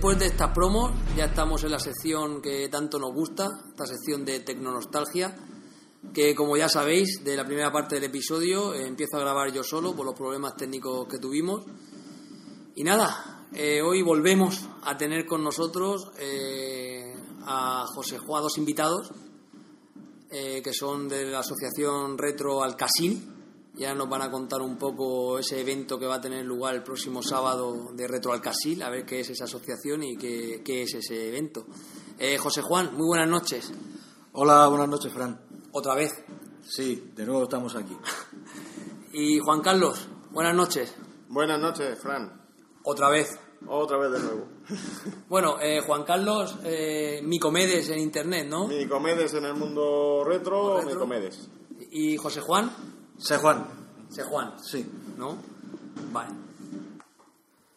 después de esta promo ya estamos en la sección que tanto nos gusta, esta sección de tecnonostalgia, que como ya sabéis, de la primera parte del episodio eh, empiezo a grabar yo solo por los problemas técnicos que tuvimos. Y nada, eh, hoy volvemos a tener con nosotros eh, a José Juan, dos invitados, que son de la asociación Retro Alcasil. Ya nos van a contar un poco ese evento que va a tener lugar el próximo sábado de Retro Alcasil, a ver qué es esa asociación y qué, qué es ese evento. Eh, José Juan, muy buenas noches. Hola, buenas noches, Fran. Otra vez. Sí, de nuevo estamos aquí. Y Juan Carlos, buenas noches. Buenas noches, Fran. Otra vez. Otra vez de nuevo. Bueno, eh, Juan Carlos, eh, Micomedes en internet, ¿no? Mi comedes en el mundo retro, Retro. mi comedes. Y José Juan, Sé Juan. José Juan, Sí. ¿no? Vale.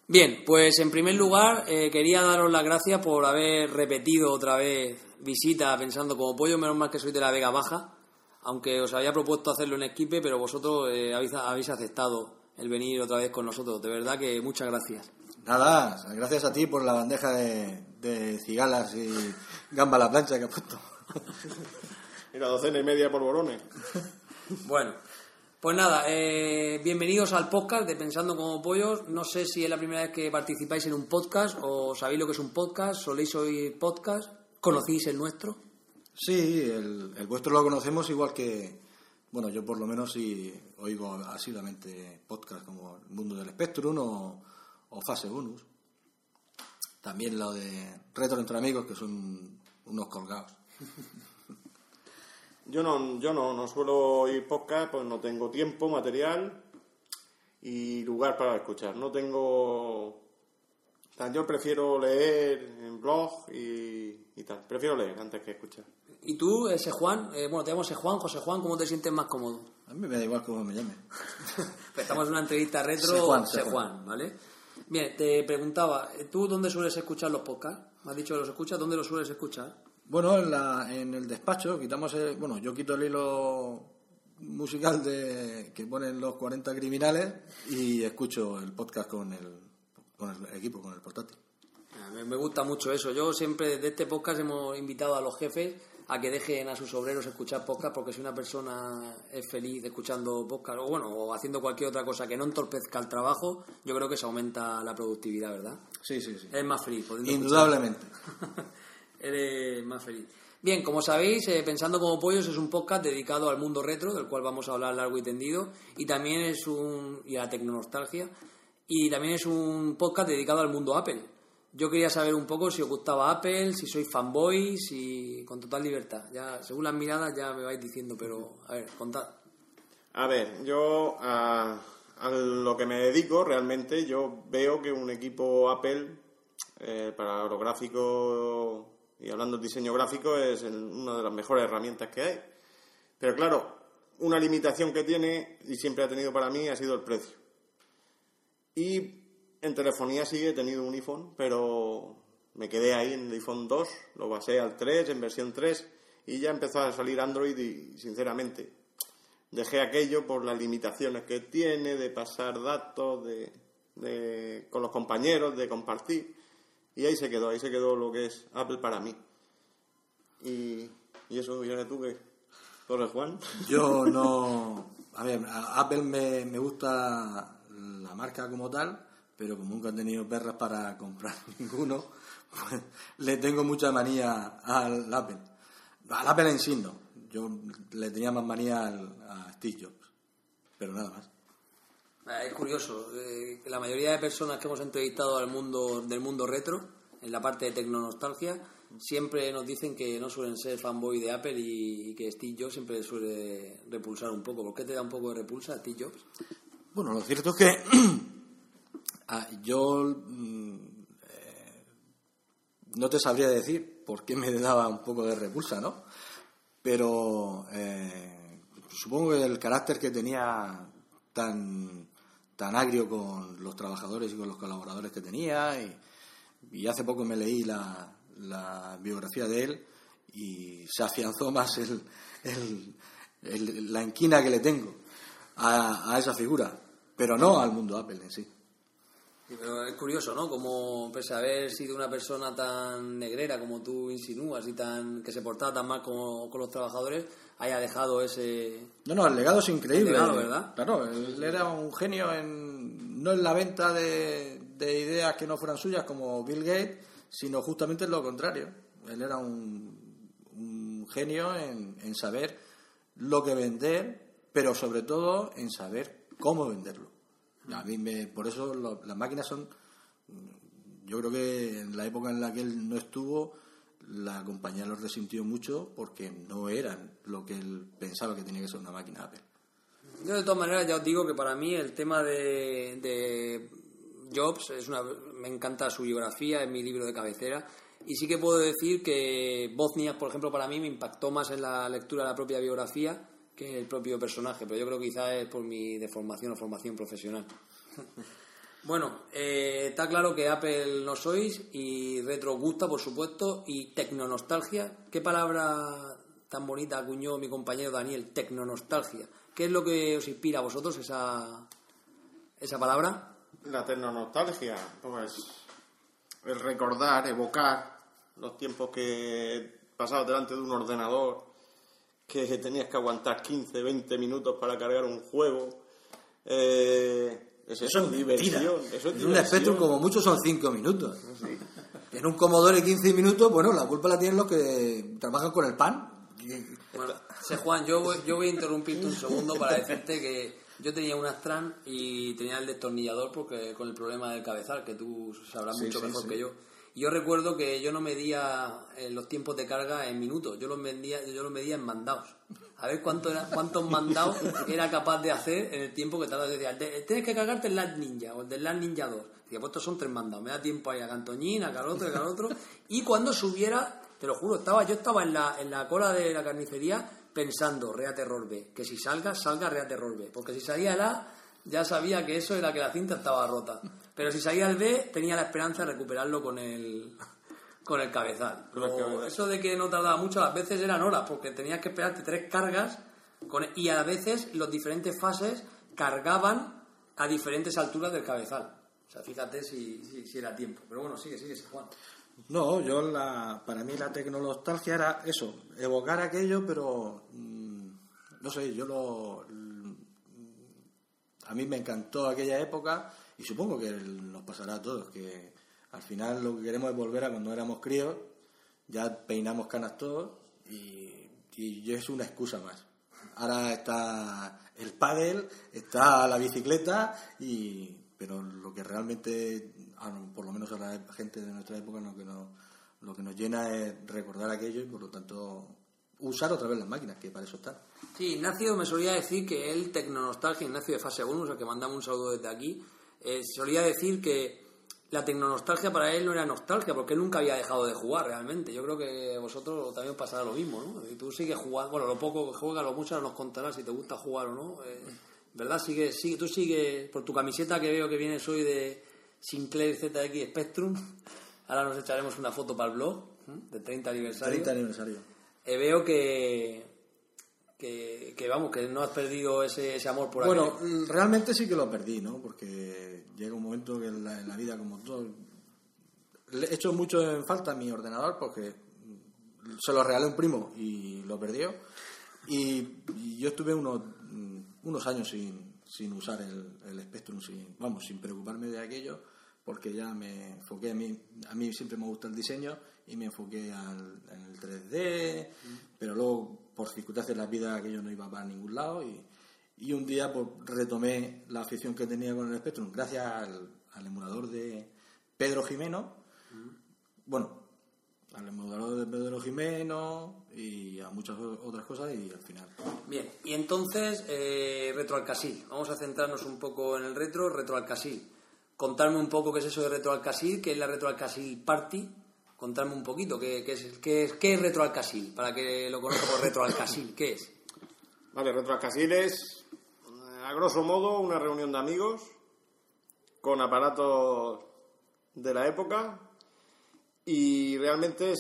Bien, pues en primer lugar eh, quería daros las gracias por haber repetido otra vez visita pensando como pollo, menos mal que soy de la Vega Baja, aunque os había propuesto hacerlo en Esquipe, pero vosotros eh, habéis, habéis aceptado el venir otra vez con nosotros. De verdad que muchas gracias. Nada, gracias a ti por la bandeja de, de cigalas y gamba a la plancha que has puesto. Y la docena y media por borones. Bueno, pues nada, eh, bienvenidos al podcast de Pensando como Pollos. No sé si es la primera vez que participáis en un podcast o sabéis lo que es un podcast, soléis oír podcast, conocéis el nuestro. Sí, el, el vuestro lo conocemos igual que, bueno, yo por lo menos sí oigo asiduamente podcast como El Mundo del Spectrum o, o Fase Bonus. También lo de Retro entre Amigos, que son unos colgados. Yo no, yo no, no suelo oír podcast, pues no tengo tiempo, material y lugar para escuchar. No tengo... yo prefiero leer en blog y, y tal. Prefiero leer antes que escuchar. Y tú, ese Juan, eh, bueno, te llamo ese Juan, José Juan, ¿cómo te sientes más cómodo? A mí me da igual cómo me llame. Estamos en una entrevista retro, Sé Juan, sé sé Juan, Juan. ¿vale? Bien, te preguntaba, ¿tú dónde sueles escuchar los podcasts? Me has dicho que los escuchas, ¿dónde los sueles escuchar? Bueno, en, la, en el despacho quitamos, el- bueno, yo quito el hilo musical de que ponen los 40 criminales y escucho el podcast con el, con el equipo, con el portátil. Me me gusta mucho eso. Yo siempre desde este podcast hemos invitado a los jefes a que dejen a sus obreros escuchar podcast porque si una persona es feliz escuchando podcast o bueno o haciendo cualquier otra cosa que no entorpezca el trabajo, yo creo que se aumenta la productividad, ¿verdad? Sí, sí, sí. Eres más feliz. Indudablemente. Eres más feliz. Bien, como sabéis, eh, Pensando como Pollos es un podcast dedicado al mundo retro, del cual vamos a hablar largo y tendido, y también es un. y a la tecnonostalgia, y también es un podcast dedicado al mundo Apple. Yo quería saber un poco si os gustaba Apple, si sois fanboys, y con total libertad. Ya, según las miradas ya me vais diciendo, pero a ver, contad. A ver, yo a, lo que me dedico realmente, yo veo que un equipo Apple eh, para lo gráfico y hablando de diseño gráfico es una de las mejores herramientas que hay. Pero claro, una limitación que tiene y siempre ha tenido para mí ha sido el precio. Y en telefonía sí he tenido un iPhone, pero me quedé ahí en el iPhone 2, lo basé al 3, en versión 3, y ya empezó a salir Android y sinceramente dejé aquello por las limitaciones que tiene de pasar datos de- con los compañeros, de compartir. Y ahí se quedó, ahí se quedó lo que es Apple para mí. Y, y eso, ya tú que Torre Juan. Yo no. A ver, a Apple me, me gusta la marca como tal, pero como nunca he tenido perras para comprar ninguno, pues le tengo mucha manía al Apple. Al Apple en sí no. Yo le tenía más manía al, a Steve Jobs, pero nada más. Es curioso, eh, la mayoría de personas que hemos entrevistado al mundo del mundo retro, en la parte de tecnonostalgia, siempre nos dicen que no suelen ser fanboy de Apple y, y que Steve Jobs siempre suele repulsar un poco. ¿Por qué te da un poco de repulsa Steve Jobs? Bueno, lo cierto es que ah, yo mm, eh, no te sabría decir por qué me daba un poco de repulsa, ¿no? Pero eh, supongo que el carácter que tenía tan, tan agrio con los trabajadores y con los colaboradores que tenía, y, hace poco me leí la, biografía de él y se afianzó más el, la enquina que le tengo a esa figura, pero no al mundo Apple en sí. Sí, pero es curioso, ¿no? Como pese a haber sido una persona tan negrera como tú insinúas y tan que se portaba tan mal como, con los trabajadores, haya dejado ese... No, no, el legado es increíble. El legado, ¿verdad? Claro, él era un genio en, no en la venta de, de ideas que no fueran suyas como Bill Gates, sino justamente en lo contrario. Él era un, un genio en, en saber lo que vender, pero sobre todo en saber cómo venderlo. A mí me, por eso lo- las máquinas son, yo creo que en la época en la que él no estuvo, la compañía los resintió mucho porque no eran lo que él pensaba que tenía que ser una máquina Apple. Yo de todas maneras ya os digo que para mí el tema de, de Jobs es una, me encanta su biografía, es mi libro de cabecera y sí que puedo decir que Bosnia, por ejemplo, para mí me impactó más en la lectura de la propia biografía que el propio personaje, pero yo creo que quizás es por mi deformación o formación profesional. Bueno, eh, está claro que Apple no sois y retro gusta, por supuesto, y tecnonostalgia. ¿Qué palabra tan bonita acuñó mi compañero Daniel? Tecnonostalgia. ¿Qué es lo que os inspira a vosotros esa, esa palabra? La tecnonostalgia, pues el recordar, evocar los tiempos que pasabas delante de un ordenador, que tenías que aguantar 15, 20 minutos para cargar un juego. Eh, es eso, diversión. Eso es en un Spectrum como mucho son 5 minutos. En un Commodore 15 minutos, bueno, la culpa la tienen los que trabajan con el pan. Bueno, sé, Juan, yo voy, yo voy a interrumpirte un segundo para decirte que yo tenía un Astran y tenía el destornillador porque con el problema del cabezal, que tú sabrás Sí, mucho sí, mejor sí. que yo. Yo recuerdo que yo no medía eh, los tiempos de carga en minutos, yo los medía, yo los medía en mandados. A ver cuánto era, cuántos mandados era capaz de hacer en el tiempo que tardaba. Decía, "Te- tienes que cargarte el Last Ninja o el del Last Ninja 2. Decía, pues estos son tres mandados, me da tiempo ahí a Cantoñín, a Caroto, a Caroto. Y cuando subiera, te lo juro, estaba, yo estaba en la, en la cola de la carnicería pensando, Rea Terror B, que si salga, salga Rea Terror B. Porque si salía el A, ya sabía que eso era que la cinta estaba rota. Pero si salía el B, tenía la esperanza de recuperarlo con el, con el cabezal. Eso de que no tardaba mucho, a veces eran horas, porque tenías que esperarte tres cargas con, y a veces los diferentes fases cargaban a diferentes alturas del cabezal. O sea, fíjate si, si, si era tiempo. Pero bueno, sigue, sigue, Juan. No, yo la, para mí la tecnonostalgia era eso, evocar aquello, pero mm, no sé, yo lo, mm, a mí me encantó aquella época y supongo que nos pasará a todos, que al final lo que queremos es volver a cuando éramos críos, ya peinamos canas todos y, y es una excusa más. Ahora está el pádel, está la bicicleta y pero lo que realmente por lo menos a la gente de nuestra época lo que nos lo que nos llena es recordar aquello y por lo tanto usar otra vez las máquinas que para eso están. Sí, Ignacio me solía decir que él, Tecnonostalgia, Ignacio de Fase 1, al que mandamos un saludo desde aquí, eh, solía decir que la tecnonostalgia para él no era nostalgia, porque él nunca había dejado de jugar realmente. Yo creo que vosotros también pasará lo mismo, ¿no? Tú sigues jugando, bueno, lo poco que juegas, lo mucho nos contarás si te gusta jugar o no. eh, ¿Verdad? Sigue, sigue, tú sigues, por tu camiseta que veo que vienes hoy de Sinclair ZX Spectrum, ahora nos echaremos una foto para el blog, ¿eh? del 30 aniversario. 30 aniversario. Eh, veo que, que, que, vamos, que no has perdido ese, ese amor por Bueno, mm, realmente sí que lo perdí, ¿no? Porque llega un momento que en la, en la vida, como todo, le he hecho mucho en falta mi ordenador porque mm, se lo regalé a un primo y lo perdió. Y, y yo estuve unos, mm, unos años sin, sin usar el, el Spectrum, sin, vamos, sin preocuparme de aquello, porque ya me enfoqué a mí, a mí siempre me gusta el diseño y me enfoqué al, en el 3D, pero luego por circunstancias de la vida aquello no iba para ningún lado y, y un día pues retomé la afición que tenía con el Spectrum gracias al, al emulador de Pedro Jimeno, bueno, al emulador de Pedro Jimeno y a muchas otras cosas y al final. Bien, y entonces, eh, Retro Alcasil. Vamos a centrarnos un poco en el retro, Retro Alcasil. Contarme un poco qué es eso de Retro Alcasil, qué es la Retro Alcasil Party. Contarme un poquito qué, qué es, qué, es, qué es Retro Alcasil, para que lo conozca por Retro Alcasil. ¿Qué es? Vale, Retroalcasil es, eh, a grosso modo, una reunión de amigos con aparatos de la época y realmente es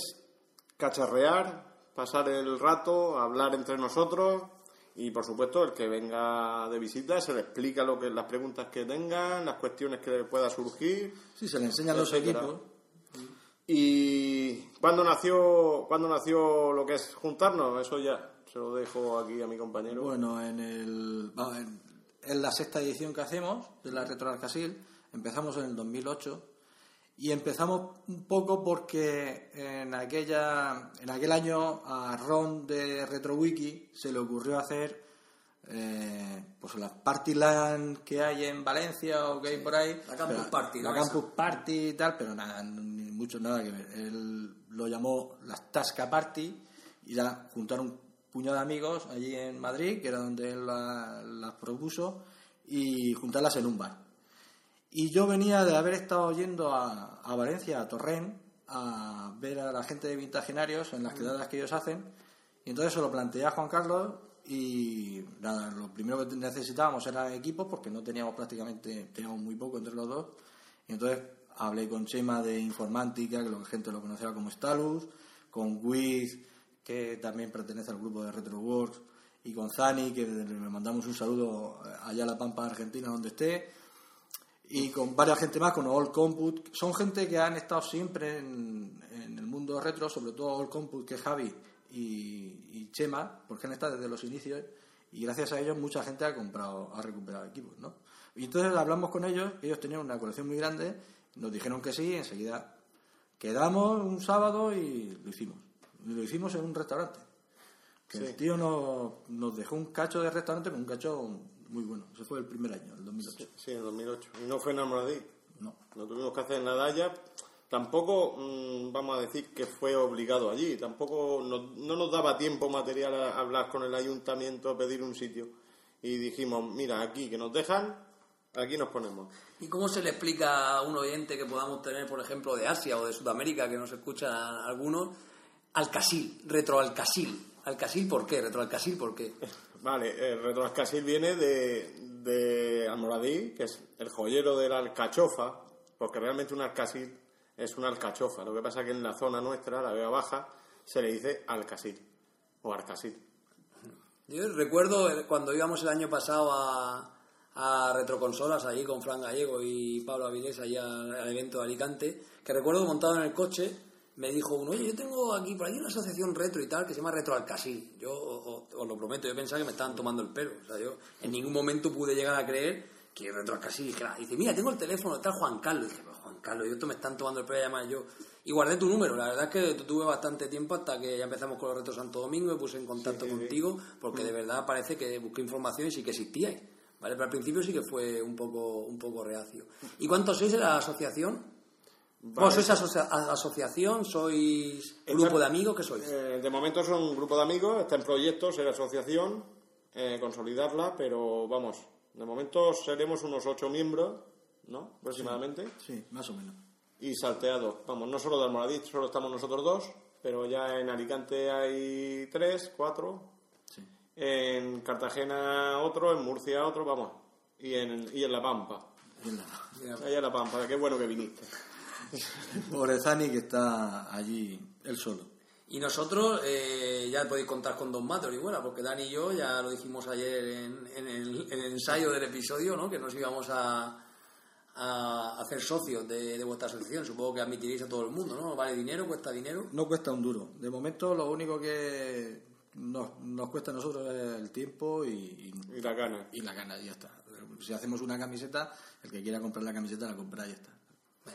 cacharrear, pasar el rato, hablar entre nosotros y, por supuesto, el que venga de visita se le explica lo que las preguntas que tengan, las cuestiones que le pueda surgir. Sí, se le enseñan los Etcétera. equipos. ¿Y cuándo nació, cuándo nació lo que es juntarnos? Eso ya se lo dejo aquí a mi compañero. Bueno, en, el, en, en la sexta edición que hacemos de la Retro Arcasil, empezamos en el 2008 y empezamos un poco porque en, aquella, en aquel año a Ron de RetroWiki se le ocurrió hacer eh, pues las party land que hay en Valencia o que hay por ahí. la Campus pero- Party, La ¿no? Campus Party y tal, pero nada, mucho nada que ver. Él lo llamó las Tasca Party y ya juntaron un puñado de amigos allí en Madrid, que era donde él la- las propuso, y juntarlas en un bar. Y yo venía de haber estado yendo a, a Valencia, a Torrent, a ver a la gente de Vintagenarios en las quedadas que ellos hacen. Y entonces se lo planteé a Juan Carlos y nada, lo primero que necesitábamos era equipos porque no teníamos prácticamente, teníamos muy poco entre los dos. Y entonces hablé con Chema de Informática, que la gente lo conocía como Stalus, con Wiz, que también pertenece al grupo de RetroWorks, y con Zani, que le mandamos un saludo allá a La Pampa, Argentina, donde esté y con varias gente más, con All Comput. Son gente que han estado siempre en, en el mundo retro, sobre todo All Comput, que es Javi y, y Chema, porque han estado desde los inicios y gracias a ellos mucha gente ha comprado, ha recuperado equipos, ¿no? Y entonces hablamos con ellos, ellos tenían una colección muy grande, nos dijeron que sí, enseguida quedamos un sábado y lo hicimos. Lo hicimos en un restaurante. Que Sí. el tío nos, nos dejó un cacho de restaurante, con un cacho muy bueno. Ese fue el primer año, el 2008. Sí, en 2008. Y no fue en Almoradí. No. Lo tuvimos que hacer en la Daya. Tampoco mm, vamos a decir que fue obligado allí. Tampoco no, no nos daba tiempo material a hablar con el ayuntamiento, a pedir un sitio. Y dijimos, mira, aquí que nos dejan, aquí nos ponemos. ¿Y cómo se le explica a un oyente que podamos tener, por ejemplo, de Asia o de Sudamérica, que nos escucha algunos, Alcasil, retroalcasil? ¿Alcasil por qué? ¿Retroalcasil por qué? Vale, el retroascasil viene de, de Almoradí, que es el joyero de la alcachofa, porque realmente un alcasil es una alcachofa. Lo que pasa es que en la zona nuestra, la Vega Baja, se le dice alcasil o arcasil. Yo recuerdo eh, cuando íbamos el año pasado a, a Retroconsolas, allí con Fran Gallego y Pablo Avilés, allá al, al evento de Alicante, que recuerdo montado en el coche, me dijo uno, oye, yo tengo aquí por ahí una asociación retro y tal que se llama Retro Alcasil. Yo o- os lo prometo, yo pensaba que me estaban tomando el pelo. O sea, yo en ningún momento pude llegar a creer que Retro Alcasil. Dije, "Ah", dice, mira, tengo el teléfono, está Juan Carlos. Dije, "Pero, Juan Carlos, yo esto me están tomando el pelo a llamar yo. Y guardé tu número. La verdad es que tuve bastante tiempo hasta que ya empezamos con los Retro Santo Domingo, me puse en contacto contigo, porque de verdad parece que busqué información y sí que existíais. ¿Vale? Pero al principio sí que fue un poco, un poco reacio. ¿Y cuántos sois en la asociación? ¿Vos sois asocia- a- asociación? ¿Sois grupo de amigos? ¿Qué sois? Eh, de momento son un grupo de amigos, está en proyectos, en asociación, eh, consolidarla, pero vamos, de momento seremos unos ocho miembros, ¿no? Aproximadamente. Sí, más o menos. y salteados. Vamos, no solo de Almoradí, solo estamos nosotros dos, pero ya en Alicante hay tres, cuatro. En Cartagena otro, en Murcia otro, vamos, y en, y en La Pampa. Y en la- Allá en La Pampa, qué bueno que viniste. Pobre Zani que está allí él solo. Y nosotros eh, ya podéis contar con Don Matter y bueno, porque Dani y yo ya lo dijimos ayer en, en el, en el ensayo del episodio, ¿no? Que nos íbamos a, a hacer socios de, de vuestra asociación. Supongo que admitiréis a todo el mundo, ¿no? Vale dinero, cuesta dinero. No cuesta un duro. De momento lo único que, nos, nos cuesta a nosotros el tiempo y, Y la gana. y la gana, y ya está. Si hacemos una camiseta, el que quiera comprar la camiseta la compra y ya está.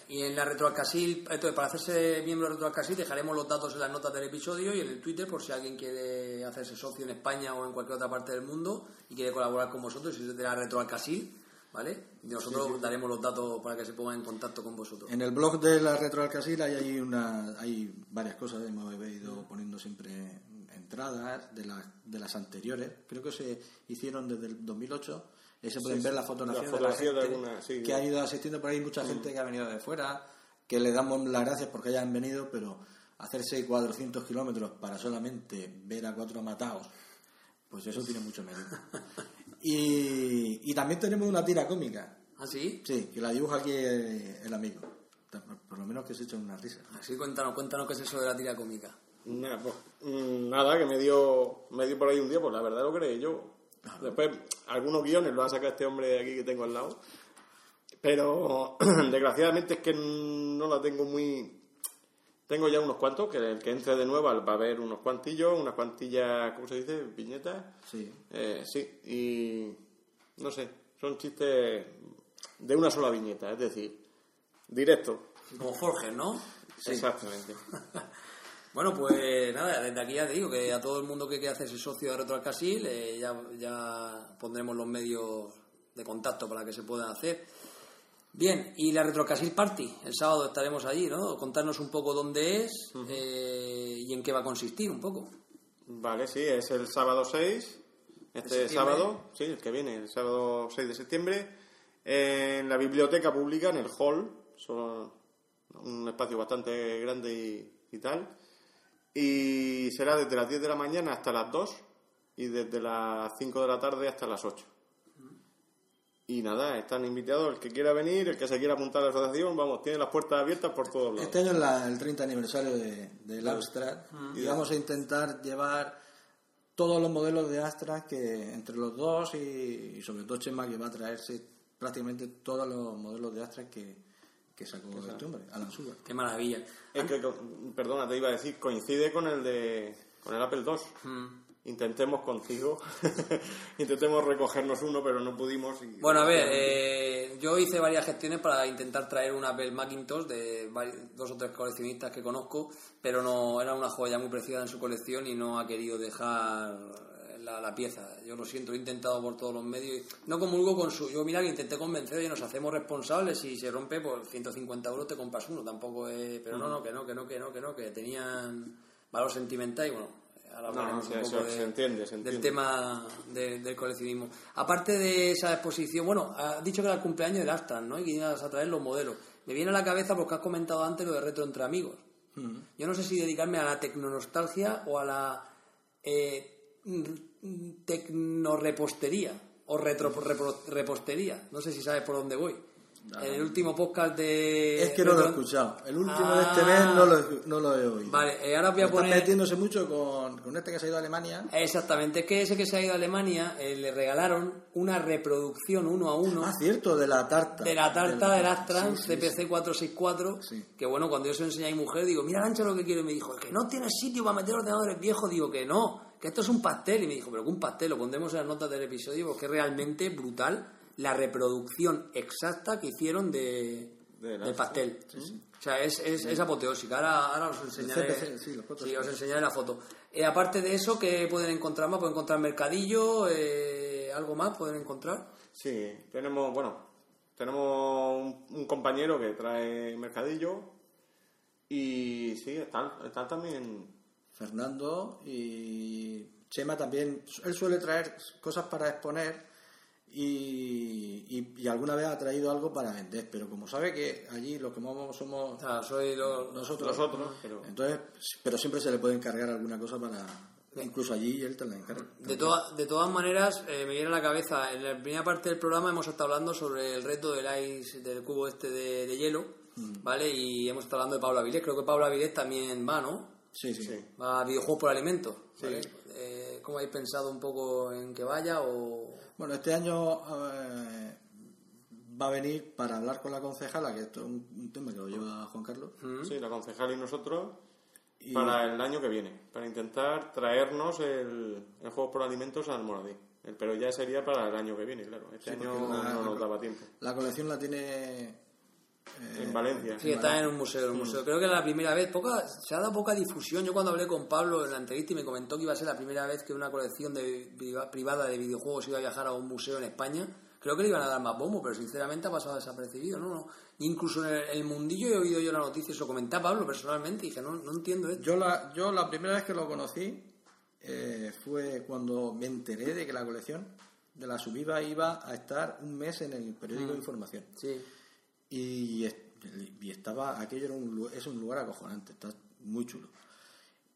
Y en la Retroalcasil, entonces para hacerse miembro de Retroalcasil dejaremos los datos en las notas del episodio y en el Twitter por si alguien quiere hacerse socio en España o en cualquier otra parte del mundo y quiere colaborar con vosotros, si es de la Retroalcasil, ¿vale? Y nosotros daremos los datos para que se pongan en contacto con vosotros. En el blog de la Retro Alcasil hay, una, hay varias cosas, hemos ido poniendo siempre entradas de, las de las anteriores, creo que se hicieron desde el 2008, y se pueden Sí, ver las fotografías de la de gente alguna, sí, que de- ha ido asistiendo por ahí, mucha gente que ha venido de fuera, que le damos las gracias porque hayan venido, pero hacerse 400 kilómetros para solamente ver a cuatro matados, pues eso tiene mucho mérito. Y, y también tenemos una tira cómica, ¿Ah, sí? Sí, que la dibuja aquí eh, el amigo. Por, por lo menos que se echa una risa. Así cuéntanos, cuéntanos qué es eso de la tira cómica. Nada, pues, mm, nada, que me dio, me dio por ahí un día, pues la verdad lo creé yo. Después, algunos guiones lo ha sacado este hombre aquí que tengo al lado. Pero, desgraciadamente es que no la tengo muy... Tengo ya unos cuantos, que el que entre de nuevo va a haber unos cuantillos, unas cuantillas, ¿cómo se dice? Viñetas. Sí. Eh, sí, y no sé, son chistes de una sola viñeta, es decir, directo. Como Jorge, ¿no? Exactamente. Bueno, pues nada, desde aquí ya te digo que a todo el mundo que quiera hacerse socio de Retroalcasil eh, ya, ya pondremos los medios de contacto para que se puedan hacer. Bien, y la Retroalcasil Party, el sábado estaremos allí, ¿no? Contarnos un poco dónde es eh, y en qué va a consistir un poco. Vale, sí, es el sábado 6, este sábado, sí, el que viene, el sábado 6 de septiembre, en la biblioteca pública, en el hall, son un espacio bastante grande y, y tal, y será desde las 10 de la mañana hasta las 2 y desde las 5 de la tarde hasta las 8. Y nada, están invitados el que quiera venir, el que se quiera apuntar a la asociación, vamos, tiene las puertas abiertas por todos lados. Este año es la- el 30 aniversario de, del Amstrad y vamos a intentar llevar todos los modelos de Astra que entre los dos y, y sobre todo Chema que va a traerse prácticamente todos los modelos de Astra que, que sacó este hombre, Alan Sugar. Qué maravilla. Es que, co- perdona, te iba a decir, coincide con el de con el Apple II. Intentemos contigo, intentemos recogernos uno, pero no pudimos. y- Bueno, a ver, eh, yo hice varias gestiones para intentar traer un Apple Macintosh de dos o tres coleccionistas que conozco, pero no era una joya muy preciosa en su colección y no ha querido dejar la, la pieza. Yo lo siento, lo he intentado por todos los medios. No comulgo con su... Yo, mira, que intenté convencer y nos hacemos responsables. Si se rompe, por 150 euros te compras uno. Tampoco es... Pero no, no, que no, que no, que no, que no, que tenían valor sentimental y bueno... Ahora No, no, un se- poco se- de- se entiende, se del entiende. tema de- del coleccionismo. Aparte de esa exposición, bueno, has dicho que era el cumpleaños del Astra, ¿no? Y que ibas a traer los modelos. Me viene a la cabeza porque has comentado antes lo de retro entre amigos. Yo no sé si dedicarme a la tecnonostalgia o a la eh, mm, tecnorepostería o retro repro- repostería. No sé si sabes por dónde voy. En el último podcast de... Es que no lo he escuchado. El último de este Ah. mes no lo, he- no lo he oído. Vale, eh, ahora voy a Están poner... metiéndose mucho con, con este que se ha ido a Alemania. Exactamente, es que ese que se ha ido a Alemania eh, le regalaron una reproducción uno a uno Ah, cierto, de la tarta. de la tarta del Sí, Astran sí, CPC 464 Sí. que bueno, cuando yo se lo enseñé a mi mujer digo, mira Lancha lo que quiero y me dijo, que no tienes sitio para meter ordenadores viejos, digo que no, que esto es un pastel y me dijo, pero que un pastel, lo pondremos en las notas del episodio porque es realmente brutal la reproducción exacta que hicieron de, del pastel. O sea, es, es, es apoteósica. Ahora, ahora os enseñaré. CPC, sí, fotos. os enseñaré la foto. Eh, aparte de eso, ¿qué pueden encontrar más? Pueden encontrar mercadillo, eh, algo más pueden encontrar. Sí, tenemos, bueno, tenemos un, un compañero que trae mercadillo y sí, están, están también... Fernando y Chema también. Él suele traer cosas para exponer y, y- y alguna vez ha traído algo para vender, pero como sabe que allí lo que vamos somos soy lo- nosotros, Nosotros, pero- entonces, pero siempre se le puede encargar alguna cosa para, incluso allí él te la encarga. De, toda- de todas maneras, eh, me viene a la cabeza, en la primera parte del programa hemos estado hablando sobre el reto del ice, del cubo este de, de hielo, ¿vale? Y hemos estado hablando de Pablo Avilés, creo que Pablo Avilés también va, ¿no? Sí, sí. Sí. Va a videojuegos por alimentos, ¿vale? Eh, ¿Cómo habéis pensado un poco en que vaya o...? Bueno, este año eh, va a venir para hablar con la concejala, que esto es un, un tema que lo lleva Juan Carlos. Sí, la concejal y nosotros Y- para el año que viene, para intentar traernos el, el juego por alimentos al Moradí. Pero ya sería para el año que viene, claro. Este Sí, año la- no nos daba tiempo. La colección la tiene... eh, en Valencia. Sí, está en un museo, en un museo. Creo que es la primera vez, poca, se ha dado poca difusión. Yo cuando hablé con Pablo en la entrevista y me comentó que iba a ser la primera vez que una colección de, priva- privada de videojuegos iba a viajar a un museo en España, creo que le iban a dar más bombo, pero sinceramente ha pasado desapercibido, ¿no? no. Incluso en el, el mundillo he oído yo la noticia, se lo comenté a Pablo personalmente y dije, no, no entiendo esto. Yo la, yo la primera vez que lo conocí eh, fue cuando me enteré de que la colección de la subida iba a estar un mes en el periódico de información. Sí. Y, y estaba, aquello era un, es un lugar acojonante, está muy chulo.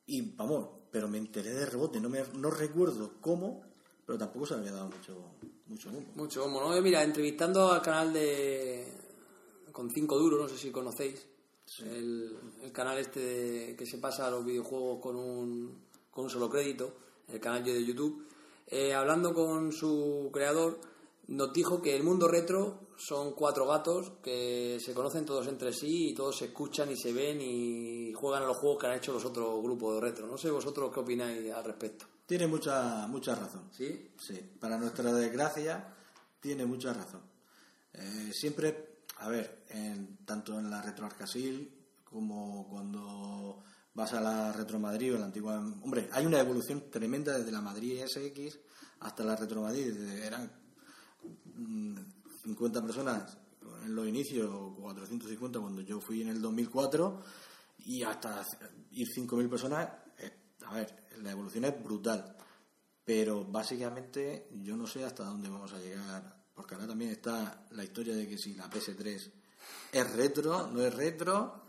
Y vamos, pero me enteré de rebote, no, me, no recuerdo cómo, pero tampoco se me había dado mucho, mucho bombo. Mucho bombo, ¿no? Yo, Mira, entrevistando al canal de. con 5 duros, no sé si conocéis. El, el canal este de- que se pasa a los videojuegos con un, con un solo crédito, el canal de YouTube. eh, hablando con su creador, nos dijo que el mundo retro son cuatro gatos que se conocen todos entre sí y todos se escuchan y se ven y juegan a los juegos que han hecho los otros grupos de retro. No sé vosotros qué opináis al respecto. Tiene mucha, mucha razón. ¿Sí? Sí, para nuestra desgracia tiene mucha razón. Eh, siempre, a ver, en- tanto en la Retro Arcasil como cuando vas a la Retro Madrid o la antigua... Hombre, hay una evolución tremenda desde la Madrid SX hasta la Retro Madrid. desde- eran 50 personas en los inicios, o 450 cuando yo fui en el 2004, y hasta ir 5.000 personas, a ver, la evolución es brutal. Pero básicamente yo no sé hasta dónde vamos a llegar, porque ahora también está la historia de que si la PS3 es retro, no es retro,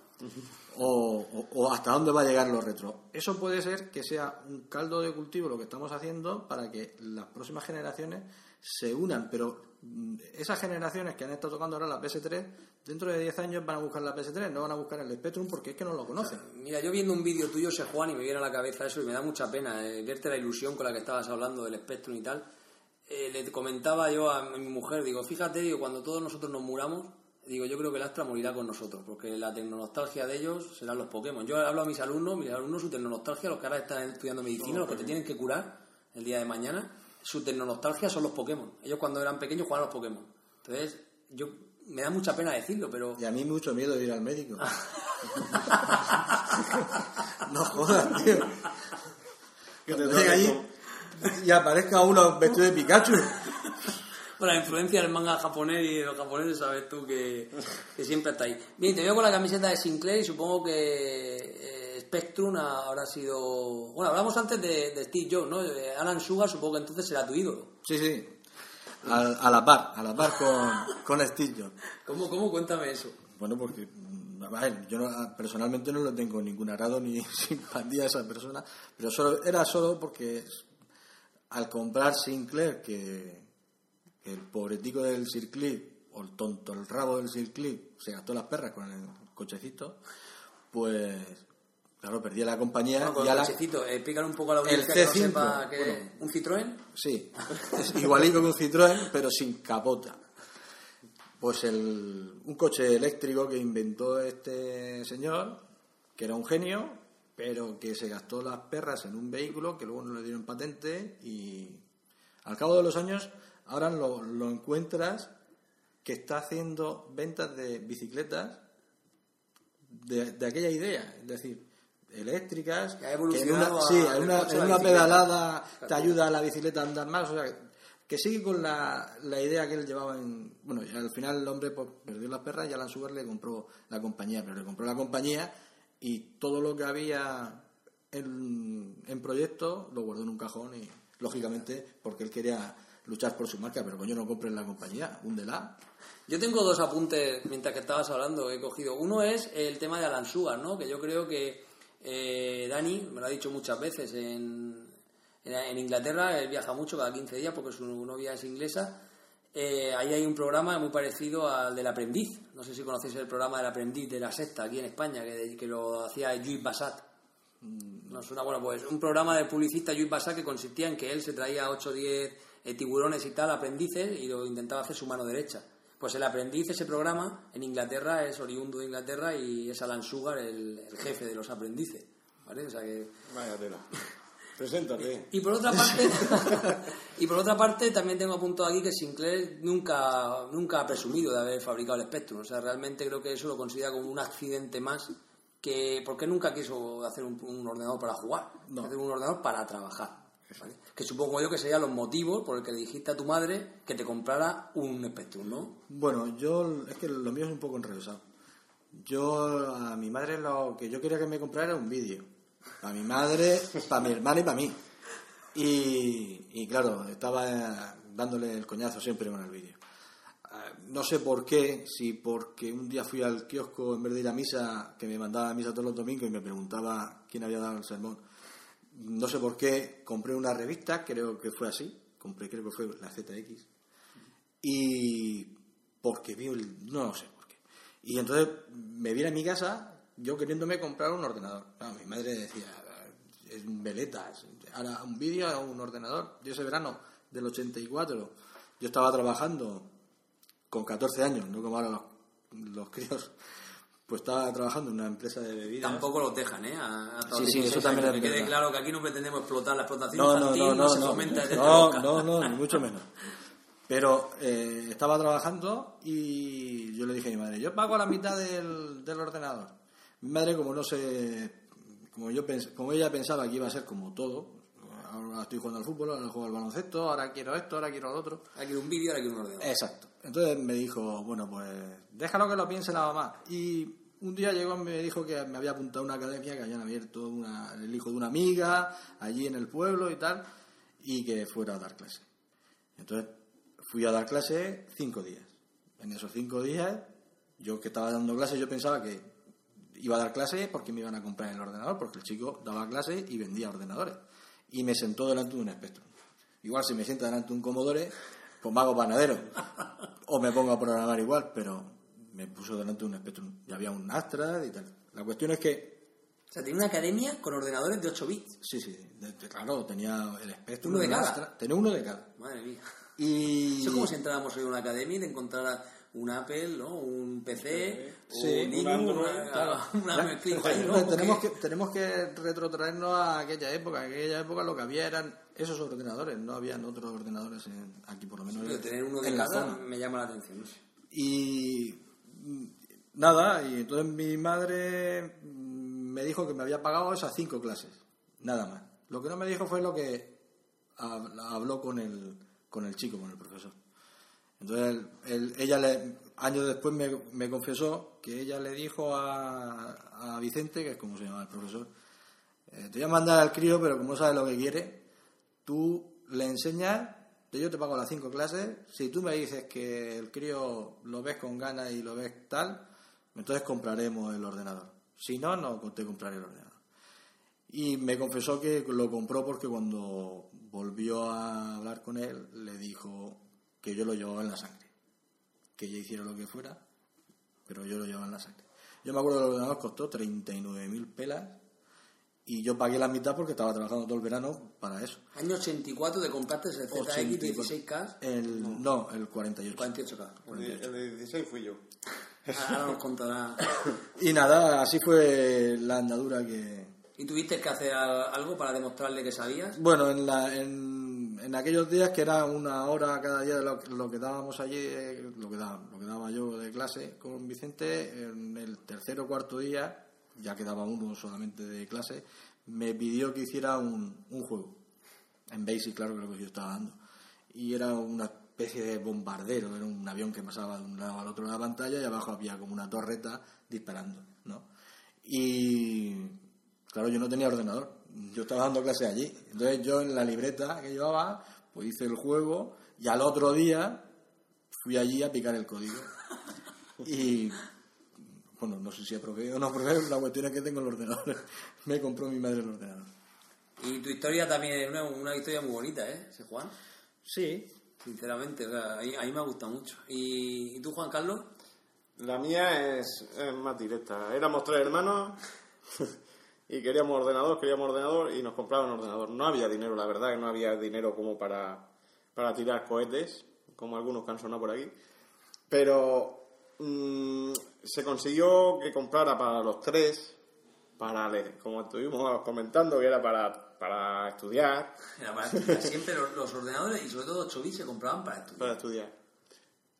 o, o- hasta dónde va a llegar los retro. Eso puede ser que sea un caldo de cultivo lo que estamos haciendo para que las próximas generaciones se unan, pero esas generaciones que han estado tocando ahora la PS3, dentro de 10 años van a buscar la PS3, no van a buscar el Spectrum porque es que no lo conocen. Mira, yo viendo un vídeo tuyo, sé Juan, y me viene a la cabeza eso y me da mucha pena eh, verte la ilusión con la que estabas hablando del Spectrum y tal. Eh, le comentaba yo a mi mujer, digo, fíjate, digo, cuando todos nosotros nos muramos, digo, yo creo que el Astra morirá con nosotros, porque la tecnonostalgia de ellos serán los Pokémon. Yo hablo a mis alumnos, mis alumnos, su tecnonostalgia, los que ahora están estudiando medicina, los que te tienen que curar el día de mañana, su tecnonostalgia son los Pokémon. Ellos cuando eran pequeños jugaban a los Pokémon. Entonces, yo me da mucha pena decirlo, pero Y a mí mucho miedo de ir al médico. no jodas, tío. Que te llegue allí y aparezca uno vestido de Pikachu. Por la influencia del manga japonés y de los japoneses sabes tú que, que siempre está ahí. Bien, te veo con la camiseta de Sinclair y supongo que eh, Spectrum habrá sido... Bueno, hablamos antes de, de Steve Jobs, ¿no? Alan Sugar supongo que entonces será tu ídolo. Sí, sí. A, a la par, a la par con, con Steve Jobs. ¿Cómo, cómo? Cuéntame eso. Bueno, porque, yo no- personalmente no le tengo ningún agrado ni simpatía a esa persona, pero solo, era solo porque al comprar Sinclair, que, que el pobretico del Sir Cliff, o el tonto, el rabo del Sir Cliff, se gastó las perras con el cochecito, pues, claro, perdí la compañía Bueno, con y el la- eh, un poco a la audiencia que no C5, sepa que... bueno. ¿Un Citroën? Sí, es igualito que un Citroën, pero sin capota. Pues el, un coche eléctrico que inventó este señor, que era un genio, pero que se gastó las perras en un vehículo que luego no le dieron patente y al cabo de los años ahora lo, lo encuentras que está haciendo ventas de bicicletas de, de aquella idea, es decir, eléctricas, Que ha en una, a- sí, en una, en pedalada te ayuda a la bicicleta a andar más, o sea, que sigue con la, la idea que él llevaba en... Bueno, al final el hombre pues, perdió las perras y Alan Sugar le compró la compañía, pero le compró la compañía y todo lo que había en, en proyecto lo guardó en un cajón y, lógicamente, porque él quería luchar por su marca, pero coño, no compres la compañía, húndela. Yo tengo dos apuntes mientras que estabas hablando, he cogido. Uno es el tema de Alan Sugar, ¿no? Que yo creo que eh, Dani, me lo ha dicho muchas veces, en, en, en Inglaterra, él viaja mucho cada 15 días porque su novia es inglesa. Eh, ahí hay un programa muy parecido al del aprendiz. No sé si conocéis el programa del aprendiz de la sexta aquí en España, que, que lo hacía Lluís Bassat. No suena bueno, pues un programa del publicista Lluís Bassat que consistía en que él se traía 8 o 10 eh, tiburones y tal, aprendices, y lo intentaba hacer su mano derecha. Pues el aprendiz, ese programa, en Inglaterra es oriundo de Inglaterra y es Alan Sugar el, el jefe de los aprendices. ¿vale? O sea que... Vaya tela. Preséntate. Y por otra parte, y por otra parte también tengo apuntado aquí que Sinclair nunca, nunca ha presumido de haber fabricado el Spectrum. O sea, realmente creo que eso lo considera como un accidente más que porque nunca quiso hacer un, un ordenador para jugar, No. hacer un ordenador para trabajar. Que supongo yo que serían los motivos por el que le dijiste a tu madre que te comprara un Spectrum, ¿no? Bueno, yo es que lo mío es un poco enrevesado. Yo a mi madre lo que yo quería que me comprara era un vídeo. Para mi madre, para mi hermana y para mí. Y, claro, estaba dándole el coñazo siempre con el vídeo. Eh, No sé por qué, si porque un día fui al kiosco en vez de ir a misa, que me mandaba a misa todos los domingos y me preguntaba quién había dado el sermón. No sé por qué, compré una revista, creo que fue así, compré, creo que fue la ZX, y porque vi no sé por qué. Y entonces me vine a mi casa yo queriéndome comprar un ordenador. Mi madre decía, es un veleta, es- ahora un vídeo o un ordenador. Yo ese verano del 84, yo estaba trabajando con 14 años, no como ahora los, los críos, pues estaba trabajando en una empresa de bebidas. Tampoco los dejan, ¿eh? A, Sí, sí, 16 eso también Que quede claro que aquí no pretendemos explotar la explotación No, no, infantil, no, no, se no, fomenta desde no, no, no, ni mucho menos. Pero eh, estaba trabajando y yo le dije a mi madre, yo pago la mitad del, del ordenador. Mi madre, como no sé, como yo pens- como ella pensaba que iba a ser como todo, ahora estoy jugando al fútbol, ahora juego al baloncesto, ahora quiero esto, ahora quiero lo otro. Ahora quiero un vídeo, ahora quiero un ordenador. Exacto. Entonces me dijo, bueno, pues déjalo que lo piense la mamá. Y un día llegó y me dijo que me había apuntado a una academia que habían abierto una- el hijo de una amiga allí en el pueblo y tal, y que fuera a dar clase. Entonces fui a dar clase cinco días. En esos cinco días, yo que estaba dando clase, yo pensaba que iba a dar clase porque me iban a comprar el ordenador, porque el chico daba clase y vendía ordenadores. Y me sentó delante de un Spectrum. Igual si me sienta delante de un Commodore, pues me hago panadero. O me pongo a programar igual, pero me puso delante de un Spectrum. Y había un Astra y tal. La cuestión es que, O sea, tiene una academia con ordenadores de 8 bits. sí, sí, de- de- claro, tenía el Spectrum. Uno de cada. Astra, tenía uno de cada. Madre mía. Y... Eso es como si entráramos en una academia y te encontrara un Apple, ¿no? Un PC, Sí, un un Linux, una, claro. una ahí, ¿no? Tenemos, que, tenemos que retrotraernos a aquella época. En aquella época lo que había eran esos ordenadores, no habían otros ordenadores en- aquí, por lo menos. Pero en- tener uno de en la cada zona. me llama la atención. no sé. Y mm, nada, y entonces mi madre mm, me dijo que me había pagado esas cinco clases, nada más. Lo que no me dijo fue lo que hab- habló con el, con el chico, con el profesor. Entonces ella le, años después me, confesó que ella le dijo a, Vicente, que es como se llama el profesor, eh, te voy a mandar al crío, pero como no sabes lo que quiere, tú le enseñas, yo te pago las cinco clases, si tú me dices que el crío lo ves con ganas y lo ves tal, entonces compraremos el ordenador. Si no, no te compraré el ordenador. Y me confesó que lo compró porque cuando volvió a hablar con él, le dijo que yo lo llevaba en la sangre. Que ella hiciera lo que fuera, pero yo lo llevaba en la sangre. Yo me acuerdo que el ordenador costó 39.000 pelas y yo pagué la mitad porque estaba trabajando todo el verano para eso. Año 84 te compraste ese ZX 84. 16K, El, no. el 48. 48K. El de- el de 16 fui yo. Ahora nos contará. Y nada, así fue la andadura que... ¿Y tuviste que hacer algo para demostrarle que sabías? Bueno, en, la, en, en aquellos días que era una hora cada día de lo, lo que dábamos allí, eh, lo que, daba, lo que daba yo de clase con Vicente, en el tercer o cuarto día, ya quedaba uno solamente de clase, me pidió que hiciera un, un juego. En Basic, claro, que lo que yo estaba dando. Y era una especie de bombardero, era un avión que pasaba de un lado al otro de la pantalla y abajo había como una torreta disparando, ¿no? Y claro, yo no tenía ordenador, yo estaba dando clase allí. Entonces yo en la libreta que llevaba, pues hice el juego y al otro día fui allí a picar el código. Y bueno, no sé si aprobé o no aprobé, la cuestión es que tengo el ordenador. Me compró mi madre el ordenador. Y tu historia también es una, una historia muy bonita, ¿eh? Ese Juan. Sí, Sinceramente, o sea, a, mí, a mí me ha gustado mucho. ¿Y, y tú, Juan Carlos? La mía es, es más directa. Éramos tres hermanos y queríamos ordenador, queríamos ordenador y nos compraban ordenador. No había dinero, la verdad que no había dinero como para, para tirar cohetes, como algunos que han sonado por aquí. Pero mm, se consiguió que comprara para los tres, para como estuvimos comentando, que era para, para estudiar. Era para estudiar. Siempre los, los ordenadores y sobre todo 8 bits se compraban para estudiar. Para estudiar.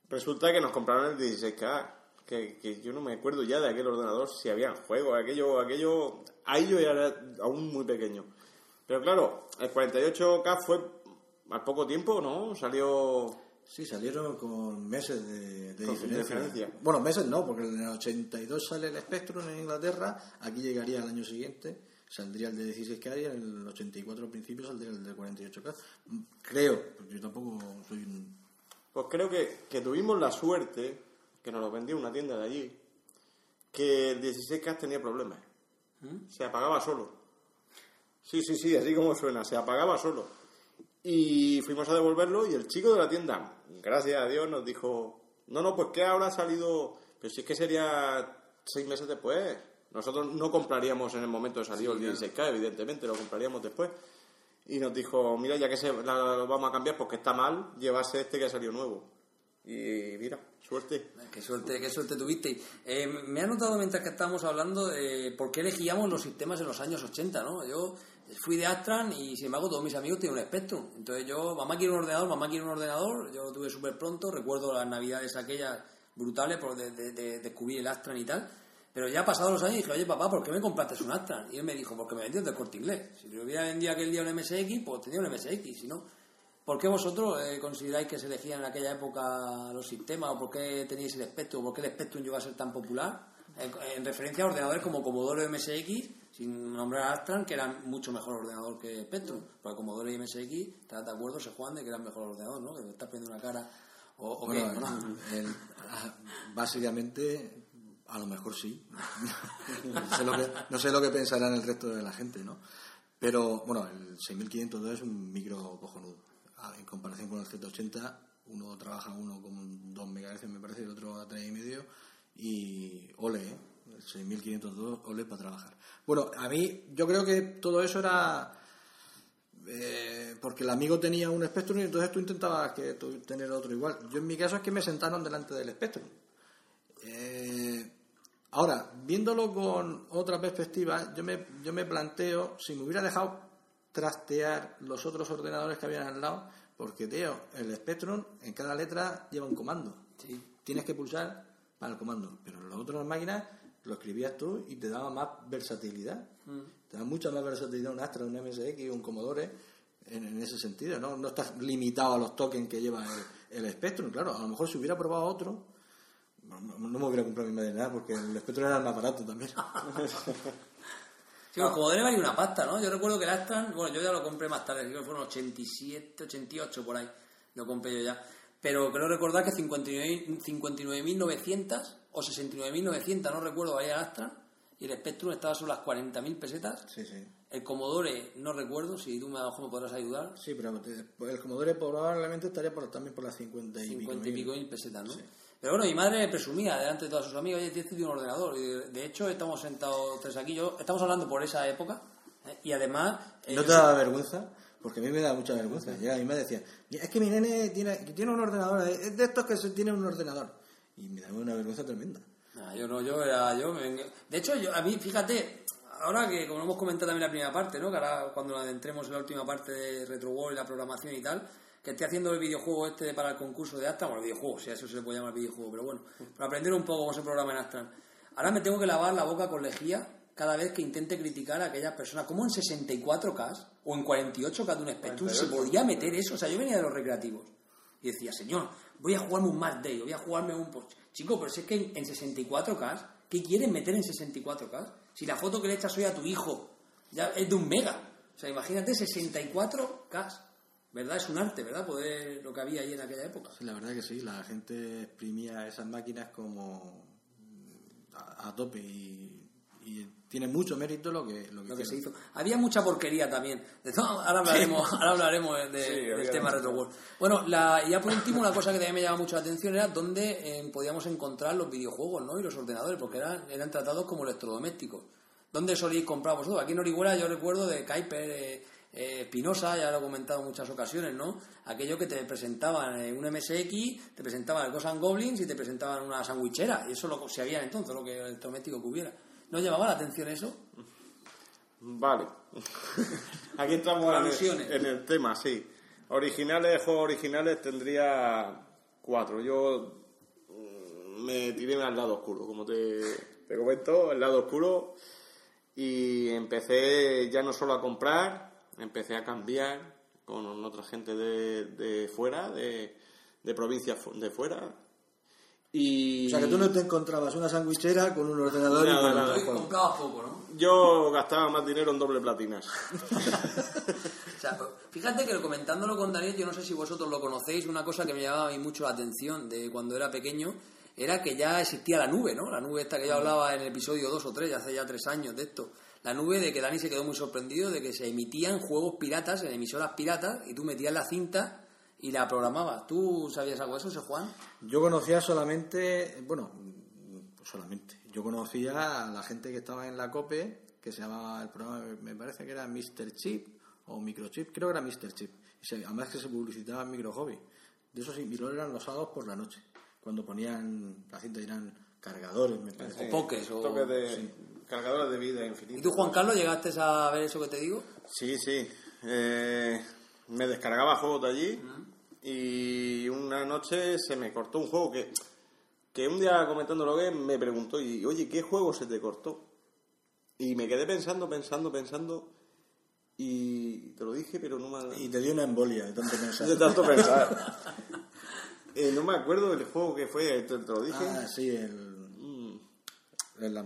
Resulta que nos compraron el 16K, que, que yo no me acuerdo ya de aquel ordenador si había juegos, aquello, aquello, ahí yo era aún muy pequeño. Pero claro, el 48K fue al poco tiempo, ¿no? Salió... Sí, salieron con meses de, de Con diferencia. diferencia. Bueno, meses no, porque en el 82 sale el Spectrum en Inglaterra, aquí llegaría el año siguiente, saldría el de 16K y en el 84 al principio saldría el de 48K. Creo, porque yo tampoco soy un... Pues creo que, que tuvimos la suerte, que nos lo vendió una tienda de allí, que el 16K tenía problemas. Se apagaba solo. Sí, sí, sí, así como suena, se apagaba solo. Y fuimos a devolverlo y el chico de la tienda, gracias a Dios, nos dijo, no, no, pues que ahora ha salido, pero si es que sería seis meses después. Nosotros no compraríamos en el momento de salir el 16K, evidentemente, lo compraríamos después. Y nos dijo, mira, ya que se, la- lo vamos a cambiar porque está mal, llevase este que ha salido nuevo. Y mira, suerte. Qué suerte, qué suerte tuviste. Eh, me ha notado mientras que estábamos hablando de por qué elegíamos los sistemas en los años 80, ¿no? Yo fui de Astran y sin embargo todos mis amigos tienen un Spectrum. Entonces yo, mamá quiere un ordenador, mamá quiere un ordenador, yo lo tuve súper pronto, recuerdo las navidades aquellas brutales por de, de- de descubrir el Astran y tal. Pero ya pasados los años dije, oye papá, ¿por qué me compraste un Astran? Y él me dijo, porque me vendió del corte inglés. Si le hubiera vendido aquel día un MSX, pues tenía un MSX, si no... ¿Por qué vosotros eh, consideráis que se elegían en aquella época los sistemas o por qué teníais el Spectrum o por qué el Spectrum llegó a ser tan popular? En, en referencia a ordenadores como Commodore MSX, sin nombrar a Astran, que eran mucho mejor ordenador que Spectrum. Porque Commodore y MSX, ¿estás de acuerdo, se juegan de que eran mejor ordenador, ¿no? Que estás poniendo una cara. ¿O, o no? el- básicamente, a lo mejor sí. no, sé lo que, no sé lo que pensarán el resto de la gente, ¿no? Pero, bueno, el 6502 es un micro cojonudo. En comparación con el Z80, uno trabaja uno con 2 MHz, me parece, el otro a 3,5. Y ole, ¿eh? El 6502, ole para trabajar. Bueno, a mí, yo creo que todo eso era eh, porque el amigo tenía un Spectrum y entonces tú intentabas que tú tener otro igual. Yo en mi caso es que me sentaron delante del Spectrum. Eh, ahora, viéndolo con otra perspectiva, yo me, yo me planteo si me hubiera dejado trastear los otros ordenadores que habían al lado, porque, tío, el Spectrum en cada letra lleva un comando. Tienes que pulsar para el comando, pero en las otras máquinas lo escribías tú y te daba más versatilidad. Te da mucha más versatilidad un Astra, un MSX, un Commodore en, en ese sentido. ¿no? no estás limitado a los tokens que lleva el, el Spectrum. Claro, a lo mejor si hubiera probado otro, no, me hubiera comprado mi madre nada porque el Spectrum era un aparato también. Sí, los Commodore valía una pasta, ¿no? Yo recuerdo que el Astran, bueno, yo ya lo compré más tarde, creo que fueron 87, 88 por ahí, lo compré yo ya. Pero creo recordar que 59 59.900 o 69.900, no recuerdo, valía el Astran, y el Spectrum estaba sobre las 40.000 pesetas. Sí, sí. El Commodore, no recuerdo, si tú me, a lo mejor me podrás ayudar, Sí, pero el Commodore probablemente estaría por, también por las 50 y 50 pico y pico mil pesetas, ¿no? Pero bueno, mi madre presumía delante de todos sus amigos, oye, tienes un ordenador. Y de, hecho, estamos sentados tres aquí, yo, estamos hablando por esa época, ¿eh? y además... ¿No te sé- da vergüenza? Porque a mí me da mucha vergüenza. Llega mi madre decía, es que mi nene tiene, tiene un ordenador, es de estos que se tienen un ordenador. Y me da una vergüenza tremenda. Nah, yo no, yo era, yo me- De hecho, yo, a mí, fíjate, ahora que como hemos comentado también la primera parte, ¿no? Que ahora cuando adentremos en la última parte de Retro World y la programación y tal, que estoy haciendo el videojuego este para el concurso de Astran, bueno, el videojuego, si a eso se le puede llamar videojuego, pero bueno, para aprender un poco cómo se programa en Astran. Ahora me tengo que lavar la boca con lejía cada vez que intente criticar a aquellas personas, como en 64K o en 48K de un Spectrum se podía meter eso. O sea, yo venía de los recreativos y decía, señor, voy a jugarme un Mad Day, o voy a jugarme un... Porsche". Chico, pero si es que en, en 64K, ¿qué quieren meter en 64K? Si la foto que le echas hoy a tu hijo ya es de un mega. O sea, imagínate 64K. ¿Verdad? Es un arte, ¿verdad? Poder lo que había ahí en aquella época. Sí, la verdad que sí, la gente exprimía esas máquinas como a, a tope y, y tiene mucho mérito lo que, lo que, lo que se hizo. Había mucha porquería también. De todo- ahora hablaremos, ahora hablaremos de- Sí, del tema. Retro World. Bueno, la, y ya por último, una cosa que también me llama mucho la atención era dónde eh, podíamos encontrar los videojuegos ¿no? y los ordenadores, porque eran, eran tratados como electrodomésticos. ¿Dónde solíais comprar vosotros? Aquí en Orihuela yo recuerdo de Kuiper, eh, eh, Espinosa, ya lo he comentado en muchas ocasiones, ¿no? Aquello que te presentaban eh, un MSX, te presentaban el Ghost Goblins y te presentaban una sandwichera. Y eso lo se había entonces, lo que el electrodoméstico que hubiera. ¿No llamaba la atención eso? Vale. Aquí estamos en Alusiones. el, en el tema, sí. Originales, juegos originales tendría cuatro. Yo mm, me tiré al lado oscuro, como te, te comento, el lado oscuro. Y empecé ya no solo a comprar, empecé a cambiar con otra gente de, de fuera, de, de provincias de fuera. Y O sea, que tú no te encontrabas una sandwichera con un ordenador y con ¿no? yo gastaba más dinero en doble platinas. O sea, fíjate que comentándolo con Daniel, yo no sé si vosotros lo conocéis, una cosa que me llamaba a mí mucho la atención de cuando era pequeño era que ya existía la nube, ¿no? La nube esta que yo hablaba en el episodio 2 o 3, ya hace ya tres años de esto. La nube de que Dani se quedó muy sorprendido de que se emitían juegos piratas en emisoras piratas y tú metías la cinta y la programabas. ¿Tú sabías algo de eso, ese Juan? Yo conocía solamente, bueno, solamente, yo conocía a la gente que estaba en la COPE, que se llamaba el programa, me parece que era Mr. Chip o Microchip, creo que era Mr. Chip. Y se- además que se publicitaba en Micro Hobby. De esos sí, y luego eran los sábados por la noche, cuando ponían, la cinta eran cargadores, me parece. O pokés, o... Toques de cargadores de vida infinita. ¿Y tú, Juan Carlos, llegaste a ver eso que te digo? Sí, sí. Eh, me descargaba juegos de allí y una noche se me cortó un juego que, que un día comentándolo que me preguntó y oye, ¿qué juego se te cortó? Y me quedé pensando, pensando, pensando y te lo dije, pero no me... Y te dio una embolia de tanto pensar. de tanto pensar. Eh, no me acuerdo del juego que fue, te, te lo dije. Ah, sí, el, Mm, el la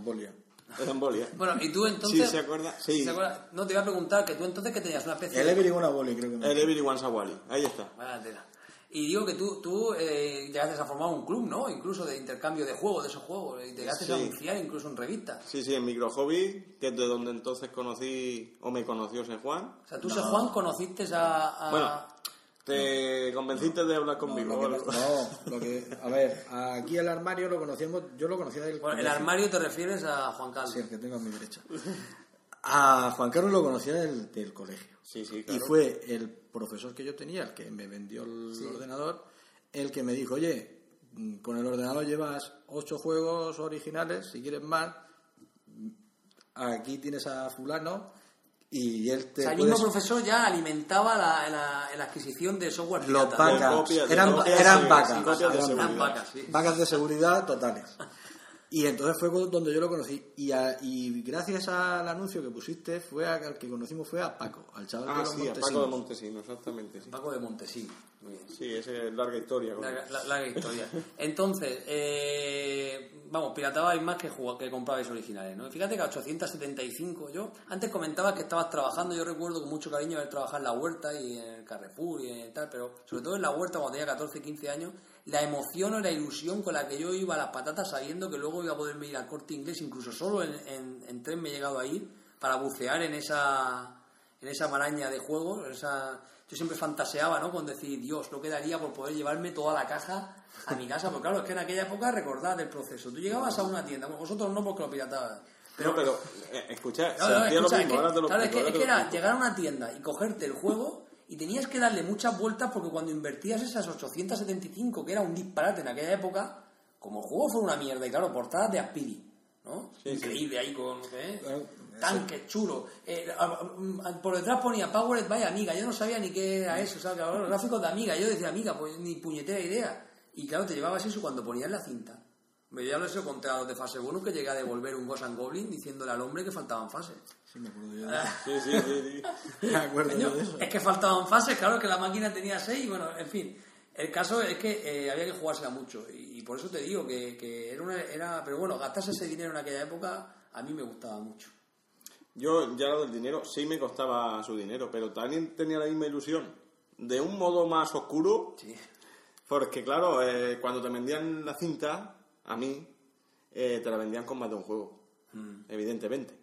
era embolia. Bueno, y tú entonces... Sí, ¿se acuerda? Sí. ¿se acuerda? No, te iba a preguntar que tú entonces que tenías una especie El de... Every One Boli, creo que me El Every Once a Wally, ahí está. Vaya tela. Y digo que tú, tú eh, llegaste a formar un club, ¿no? Incluso de intercambio de juegos, de esos juegos. Y llegaste Sí. a anunciar incluso en revistas. Sí, sí, en Micro Hobby, que es de donde entonces conocí, o me conoció ese Juan. O sea, tú, ese Juan, conociste a... a- Bueno, te convenciste de hablar conmigo. No, o lo que, algo? no, lo que- a ver, aquí el armario lo conocíamos, yo lo conocía del Bueno, el armario te refieres a Juan Carlos. Sí, el que tengo a mi derecha. A Juan Carlos lo conocía del, del colegio. Sí, sí, Y claro. fue el profesor que yo tenía, el que me vendió el ordenador, el que me dijo, oye, mm, con el ordenador llevas ocho juegos originales, si quieres más, mm, aquí tienes a fulano y él O te sea, el puedes- mismo profesor ya alimentaba la, la- la adquisición de software Los pirata. vacas, eran, vacas, eran seguridad. Eran vacas, sí. vacas de seguridad totales. Y entonces fue donde yo lo conocí. Y, a- y gracias al anuncio que pusiste, fue a- al que conocimos fue a Paco, al chaval de Ah, los sí, a Paco Montesinos. de Montesino, exactamente. Sí, Paco de Montesino. Muy bien. sí esa es larga historia. Larga, la- larga historia. Entonces, eh, vamos, piratabais más que, jugab- que comprabais originales, ¿no? Fíjate que a 875, yo antes comentabas que estabas trabajando, yo recuerdo con mucho cariño haber trabajado en la huerta y en el Carrefour y en tal, pero sobre todo en la huerta cuando tenía 14, 15 años, la emoción o la ilusión con la que yo iba a las patatas sabiendo que luego iba a poderme ir al corte inglés, incluso solo en, en, en tren me he llegado a ir para bucear en esa en esa maraña de juegos, esa... yo siempre fantaseaba, ¿no? Con decir, Dios, no quedaría por poder llevarme toda la caja a mi casa, porque claro, es que en aquella época recordad el proceso. Tú llegabas a una tienda, vosotros no porque lo piratabas. Pero, pero, eh, escucha, no, lo es que, ahora te lo claro, es que- es que era llegar a una tienda y cogerte el juego y tenías que darle muchas vueltas porque cuando invertías esas 875, que era un disparate en aquella época, como el juego fue una mierda, y claro, portadas de Aspiri, ¿no? Sí, Increíble ahí con ¿eh? Claro. Eh, a- a- a- por detrás ponía Powered by Amiga, yo no sabía ni qué era eso, ¿sabes? Los gráficos de Amiga, yo decía Amiga, pues ni puñetera idea. Y claro, te llevabas eso cuando ponías la cinta. Me ya lo he los de fase 1 que llegué a devolver un Ghost and Goblin diciéndole al hombre que faltaban fases. Sí, me acuerdo yo. Sí, sí, sí, sí. Me acuerdo Coño, yo de eso. es que faltaban fases, claro que la máquina tenía seis, y bueno, en fin. El caso es que eh, había que jugársela mucho y, y por eso te digo que, que era, una, era... Pero bueno, gastarse ese dinero en aquella época a mí me gustaba mucho. Yo ya lo del dinero sí me costaba su dinero, pero también tenía la misma ilusión. De un modo más oscuro, Sí. porque claro, eh, cuando te vendían la cinta, a mí, eh, te la vendían con más de un juego, Mm. evidentemente.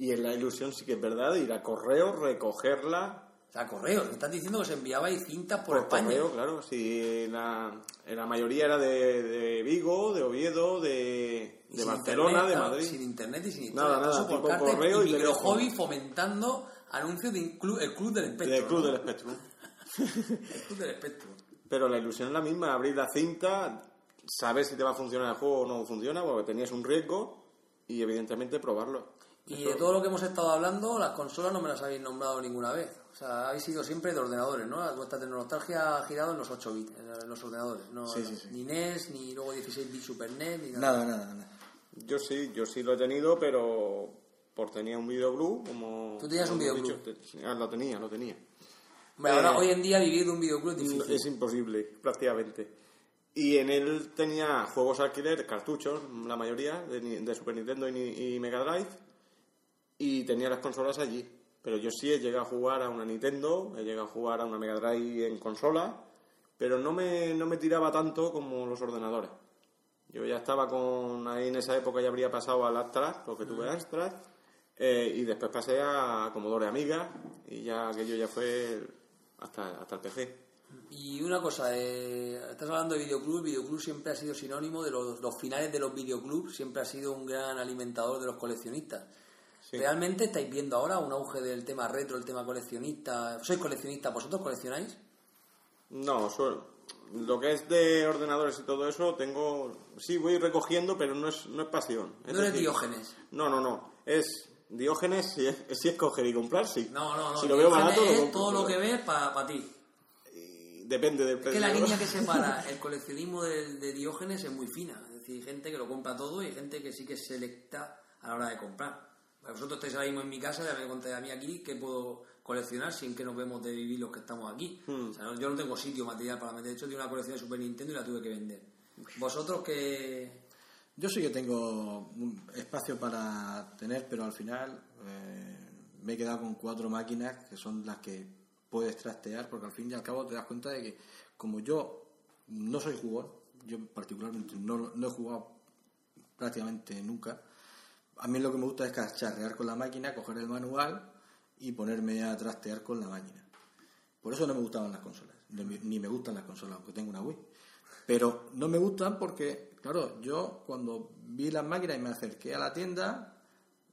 Y en la ilusión sí que es verdad, de ir a correo, recogerla, O sea, correos, me estás diciendo que se enviabais cintas por, por España. correo, claro. Si la, la mayoría era de, de Vigo, de Oviedo, de, de Barcelona, internet, de claro, Madrid. Sin internet y sin Nada, historia, nada, eso por carta correo y y micro teléfono. hobby fomentando anuncios de inclu- el Club del Espectro. Del Club ¿no? del Espectrum. El Club del Espectro. Pero la ilusión es la misma, abrir la cinta, saber si te va a funcionar el juego o no funciona, porque tenías un riesgo y evidentemente probarlo. Y de todo lo que hemos estado hablando, las consolas no me las habéis nombrado ninguna vez. O sea, habéis sido siempre de ordenadores, ¿no? Vuestra tecnología ha girado en los 8 bits, en los ordenadores. No, Sí, sí, sí. Ni NES, ni luego 16 bits Super NES, ni Nada, nada. nada, nada. Yo sí, yo sí lo he tenido, pero por tenía un videoclub, como... ¿Tú tenías un como videoclub? dicho, te- ah, lo tenía, lo tenía. Hombre, ahora, Eh, hoy en día, vivir de un videoclub es difícil. Es imposible, prácticamente. Y en él tenía juegos alquiler, cartuchos, la mayoría, de, ni- de Super Nintendo y, ni- y Mega Drive, y tenía las consolas allí. Pero yo sí he llegado a jugar a una Nintendo, he llegado a jugar a una Mega Drive en consola, pero no me, no me tiraba tanto como los ordenadores. Yo ya estaba con, ahí en esa época ya habría pasado al Amstrad, lo que tuve Amstrad, eh, y después pasé a Commodore Amiga, y ya aquello ya fue hasta, hasta el PC. Y una cosa, eh, estás hablando de videoclub, videoclub siempre ha sido sinónimo de los, los finales de los videoclubs, siempre ha sido un gran alimentador de los coleccionistas. Sí. ¿Realmente estáis viendo ahora un auge del tema retro, el tema coleccionista? ¿Sois coleccionistas? ¿Vosotros coleccionáis? No, lo que es de ordenadores y todo eso, tengo. Sí, voy recogiendo, pero no es, no es pasión. Es No eres decir, Diógenes. No, no, no. Es Diógenes si es, si es coger y comprar, sí. No, no, no. Si lo veo barato, es todo lo que ves para ti. y Depende del Es precio. que la línea que separa el coleccionismo de, Diógenes es muy fina. Es decir, hay gente que lo compra todo y hay gente que sí que es selecta a la hora de comprar. Vosotros estáis ahora mismo en mi casa, ya me contáis a mí aquí que puedo coleccionar sin que nos vemos de vivir los que estamos aquí. Hmm. O sea, no- yo no tengo sitio material para meter. De hecho, tengo una colección de Super Nintendo y la tuve que vender. Vosotros que... Yo sí que tengo un espacio para tener, pero al final eh, me he quedado con cuatro máquinas que son las que puedes trastear, porque al fin y al cabo te das cuenta de que como yo no soy jugador, yo particularmente no, no he jugado prácticamente nunca, a mí lo que me gusta es cacharrear con la máquina, coger el manual y ponerme a trastear con la máquina. Por eso no me gustaban las consolas, ni me- gustan las consolas, aunque tengo una Wii. Pero no me gustan porque, claro, yo cuando vi las máquinas y me acerqué a la tienda,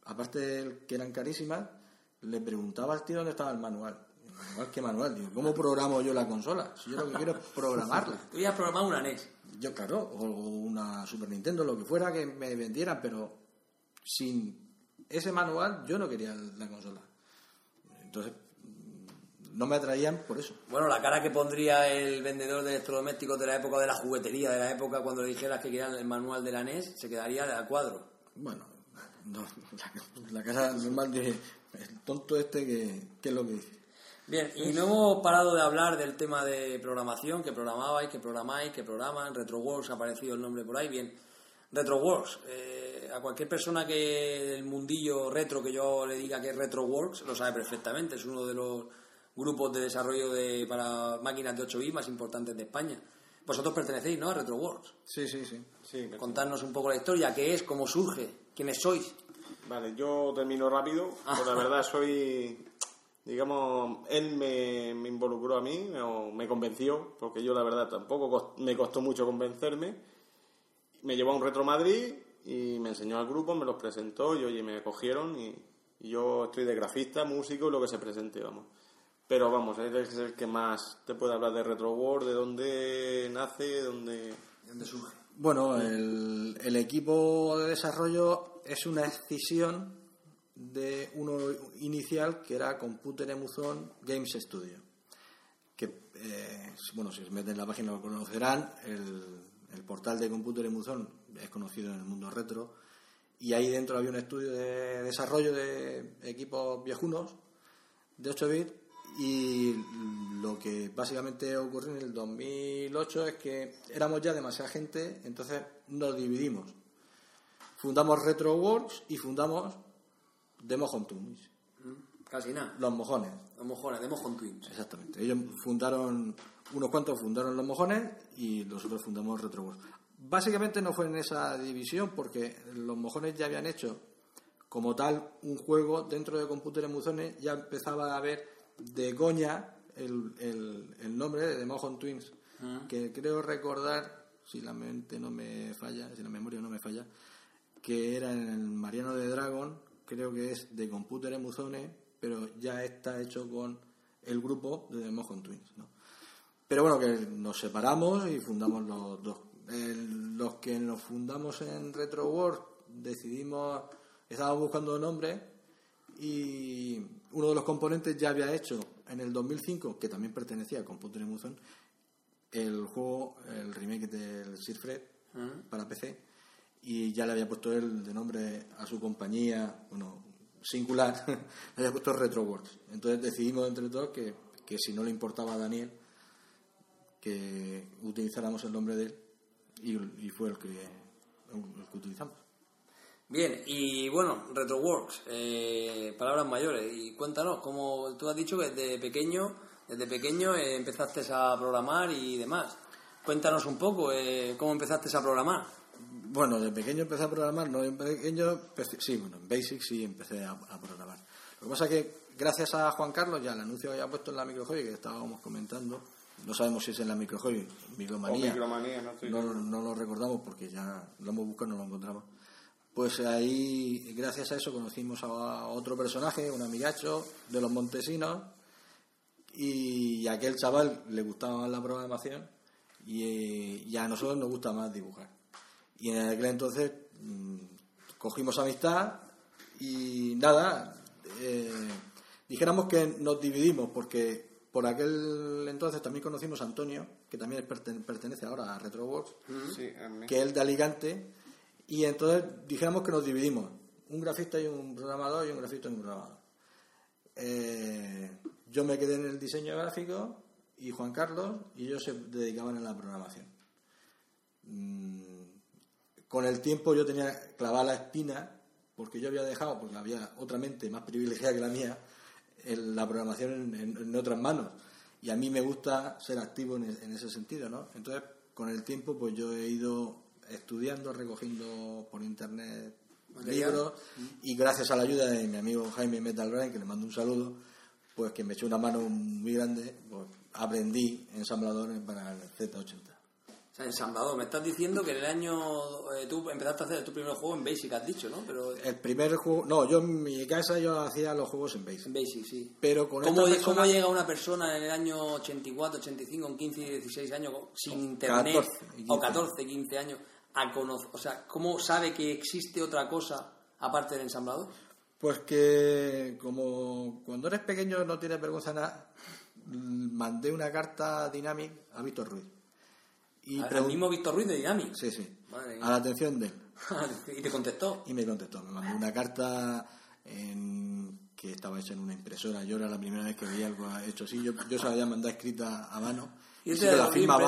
aparte de que eran carísimas, le preguntaba al tío dónde estaba el manual. ¿Manual qué manual? Digo, ¿cómo programo yo la consola? Si yo lo que quiero es programarla. Tú ya has programado una NES. Yo, claro, o una Super Nintendo, lo que fuera que me vendieran, pero sin ese manual yo no quería la consola. Entonces, no me atraían por eso. Bueno, la cara que pondría el vendedor de electrodomésticos de la época de la juguetería, de la época cuando le dijeras que querían el manual de la NES, se quedaría de a cuadro. Bueno, no, la, la casa normal de el tonto este que, que es lo que dice. Bien, y no hemos parado de hablar del tema de programación, que programabais, que programáis, que programan, RetroWorks, ha aparecido el nombre por ahí, bien. RetroWorks, eh, a cualquier persona que del mundillo retro que yo le diga que es RetroWorks, lo sabe perfectamente, es uno de los grupos de desarrollo de, para máquinas de 8 bits más importantes de España. Vosotros pertenecéis, ¿no? A RetroWorks. Sí, sí, sí. Sí, me- Contarnos un poco la historia, qué es, cómo surge, quiénes sois. Vale, yo termino rápido. Pues la verdad soy, digamos, él me, me involucró a mí, o me convenció, porque yo la verdad tampoco cos- me costó mucho convencerme. Me llevó a un Retro Madrid y me enseñó al grupo, me los presentó y oye, me acogieron y, y yo estoy de grafista, músico y lo que se presente, vamos. Pero vamos, él es el que más te puede hablar de Retro World, de dónde nace, de dónde... ¿De dónde surge? Bueno, el, el equipo de desarrollo es una escisión de uno inicial que era Computer Emuzón Games Studio. Que, eh, bueno, si se meten en la página lo conocerán. El, el portal de Computer Emuzón es conocido en el mundo retro. Y ahí dentro había un estudio de desarrollo de equipos viejunos de 8 bits y lo que básicamente ocurrió en el 2008 es que éramos ya demasiada gente, entonces nos dividimos. Fundamos RetroWorks y fundamos The Mojon Twins, Casi nada. los mojones, Los mojones, de Mojon Twins. exactamente. Ellos fundaron, unos cuantos fundaron los mojones y nosotros fundamos RetroWorks. Básicamente no fue en esa división porque los mojones ya habían hecho como tal un juego dentro de Computer Emuzones, ya empezaba a haber de coña el, el- el nombre de The Mojon Twins, que creo recordar, si la mente no me falla, si la memoria no me falla, que era en el Mariano de Dragon, creo que es de Computer Emuzone, pero ya está hecho con el grupo de The Mojon Twins, ¿no? Pero bueno, que nos separamos y fundamos los dos. El- los que nos fundamos en Retro World decidimos estábamos buscando nombres y uno de los componentes ya había hecho en el 2005, que también pertenecía a Computer Emotion, el juego, el remake del Sir Fred para PC y ya le había puesto él de nombre a su compañía, bueno, singular, le había puesto RetroWorks. Entonces decidimos entre todos que, que si no le importaba a Daniel que utilizáramos el nombre de él y, fue el que, el que utilizamos. Bien, y bueno, RetroWorks, eh, palabras mayores. Y cuéntanos, como tú has dicho que desde pequeño, desde pequeño eh, empezaste a programar y demás. Cuéntanos un poco, eh, ¿cómo empezaste a programar? Bueno, de pequeño empecé a programar, no, en pequeño, sí, bueno, en Basic sí empecé a, programar. Lo que pasa es que gracias a Juan Carlos, ya el anuncio que había puesto en la microjoy que estábamos comentando, no sabemos si es en la microjoy, micromanía, no, no, lo recordamos porque ya lo hemos buscado y no lo encontramos. Pues ahí, gracias a eso, conocimos a otro personaje, un amigacho de los Montesinos, y a aquel chaval le gustaba más la programación y, a nosotros nos gusta más dibujar. Y en aquel entonces mm, cogimos amistad y nada, eh, dijéramos que nos dividimos porque por aquel entonces también conocimos a Antonio, que también pertenece ahora a RetroWorks, que es de Alicante, y entonces dijéramos que nos dividimos, un grafista y un programador y un grafista y un programador. Eh, yo me quedé en el diseño gráfico y Juan Carlos y ellos se dedicaban a la programación. Mm, con el tiempo yo tenía clavada la espina, porque yo había dejado, porque había otra mente más privilegiada que la mía, la programación en, otras manos. Y a mí me gusta ser activo en, en, ese sentido, ¿no? Entonces, con el tiempo, pues yo he ido estudiando, recogiendo por internet libros, y gracias a la ayuda de mi amigo Jaime Metal que le mando un saludo, pues que me echó una mano muy grande, pues aprendí ensambladores para el Z80. Sea, ensamblador, me estás diciendo que en el año eh, tú empezaste a hacer tu primer juego en Basic, has dicho, ¿no? Pero... El primer juego, no, yo en mi casa yo hacía los juegos en Basic. En Basic, sí. Pero con ¿Cómo, ¿Cómo llega una persona en el año 84, 85, con 15 y 16 años sin internet, o 14, 15 años, a conocer, o sea, ¿cómo sabe que existe otra cosa aparte del ensamblador? Pues que como cuando eres pequeño no tienes vergüenza nada, mandé una carta a Dynamic a Víctor Ruiz. Y ¿Al mismo Víctor Ruiz de Dynamic? Sí, sí. a la atención de él. ¿Y te contestó? Y me contestó. Me mandó una carta en, que estaba hecha en una impresora. Yo era la primera vez que veía algo hecho así. Yo, yo se la había mandado escrita a mano. Y, y la firma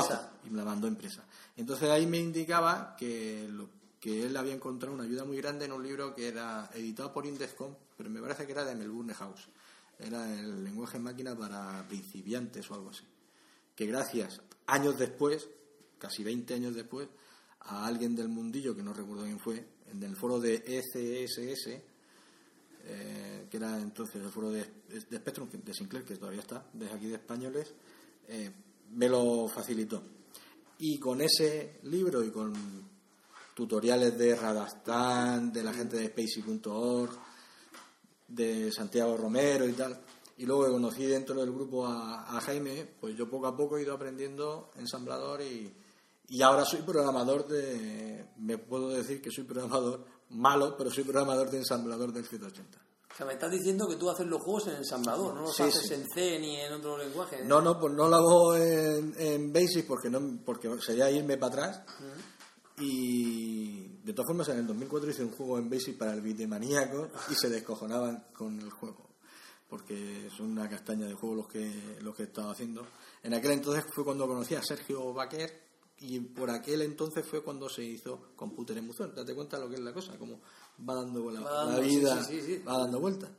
Y me la mandó impresa. Entonces ahí me indicaba que, lo, que él había encontrado una ayuda muy grande en un libro que era editado por Indescom, pero me parece que era de Melbourne House. Era el lenguaje máquina para principiantes o algo así. Que gracias, años después, casi 20 años después, a alguien del mundillo, que no recuerdo quién fue, en el foro de ECSS, eh, que era entonces el foro de, de, Spectrum, de Sinclair, que todavía está, desde aquí de españoles, eh, me lo facilitó. Y con ese libro y con tutoriales de Radastan, de la gente de Spacey.org, de Santiago Romero y tal, y luego conocí dentro del grupo a, Jaime, pues yo poco a poco he ido aprendiendo ensamblador y, y ahora soy programador de, me puedo decir que soy programador malo, pero soy programador de ensamblador del 180. O sea, me estás diciendo que tú haces los juegos en ensamblador, no los haces en C ni en otro lenguaje. No, no, pues no lo hago en, en Basic porque no porque sería irme para atrás. Y de todas formas, en el 2004 hice un juego en Basic para el Bitemaníaco y se descojonaban con el juego. Porque son una castaña de juego los que, los que estaba haciendo. En aquel entonces fue cuando conocí a Sergio Baquer y por aquel entonces fue cuando se hizo Computer Emoción. Date cuenta lo que es la cosa, como va dando la, vida, va dando vueltas.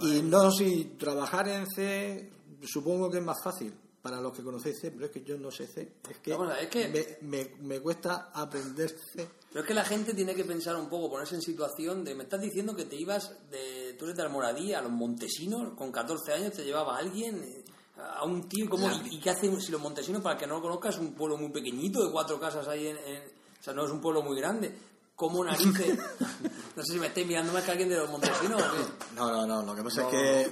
Y no, si trabajar en C supongo que es más fácil, para los que conocéis C, pero es que yo no sé C. Es que, me, cuesta aprender C. Pero es que la gente tiene que pensar un poco, ponerse en situación de, me estás diciendo que te ibas de, tú eres de Almoradí a los Montesinos, con 14 años te llevaba alguien, a un tío, como, y, qué hace si los Montesinos, para que no lo conozcas, es un pueblo muy pequeñito, de cuatro casas ahí en, o sea, no es un pueblo muy grande. ¿Cómo narices? no sé si me estáis mirando más que alguien de los Montesinos o qué. No, no, no, lo que pasa es que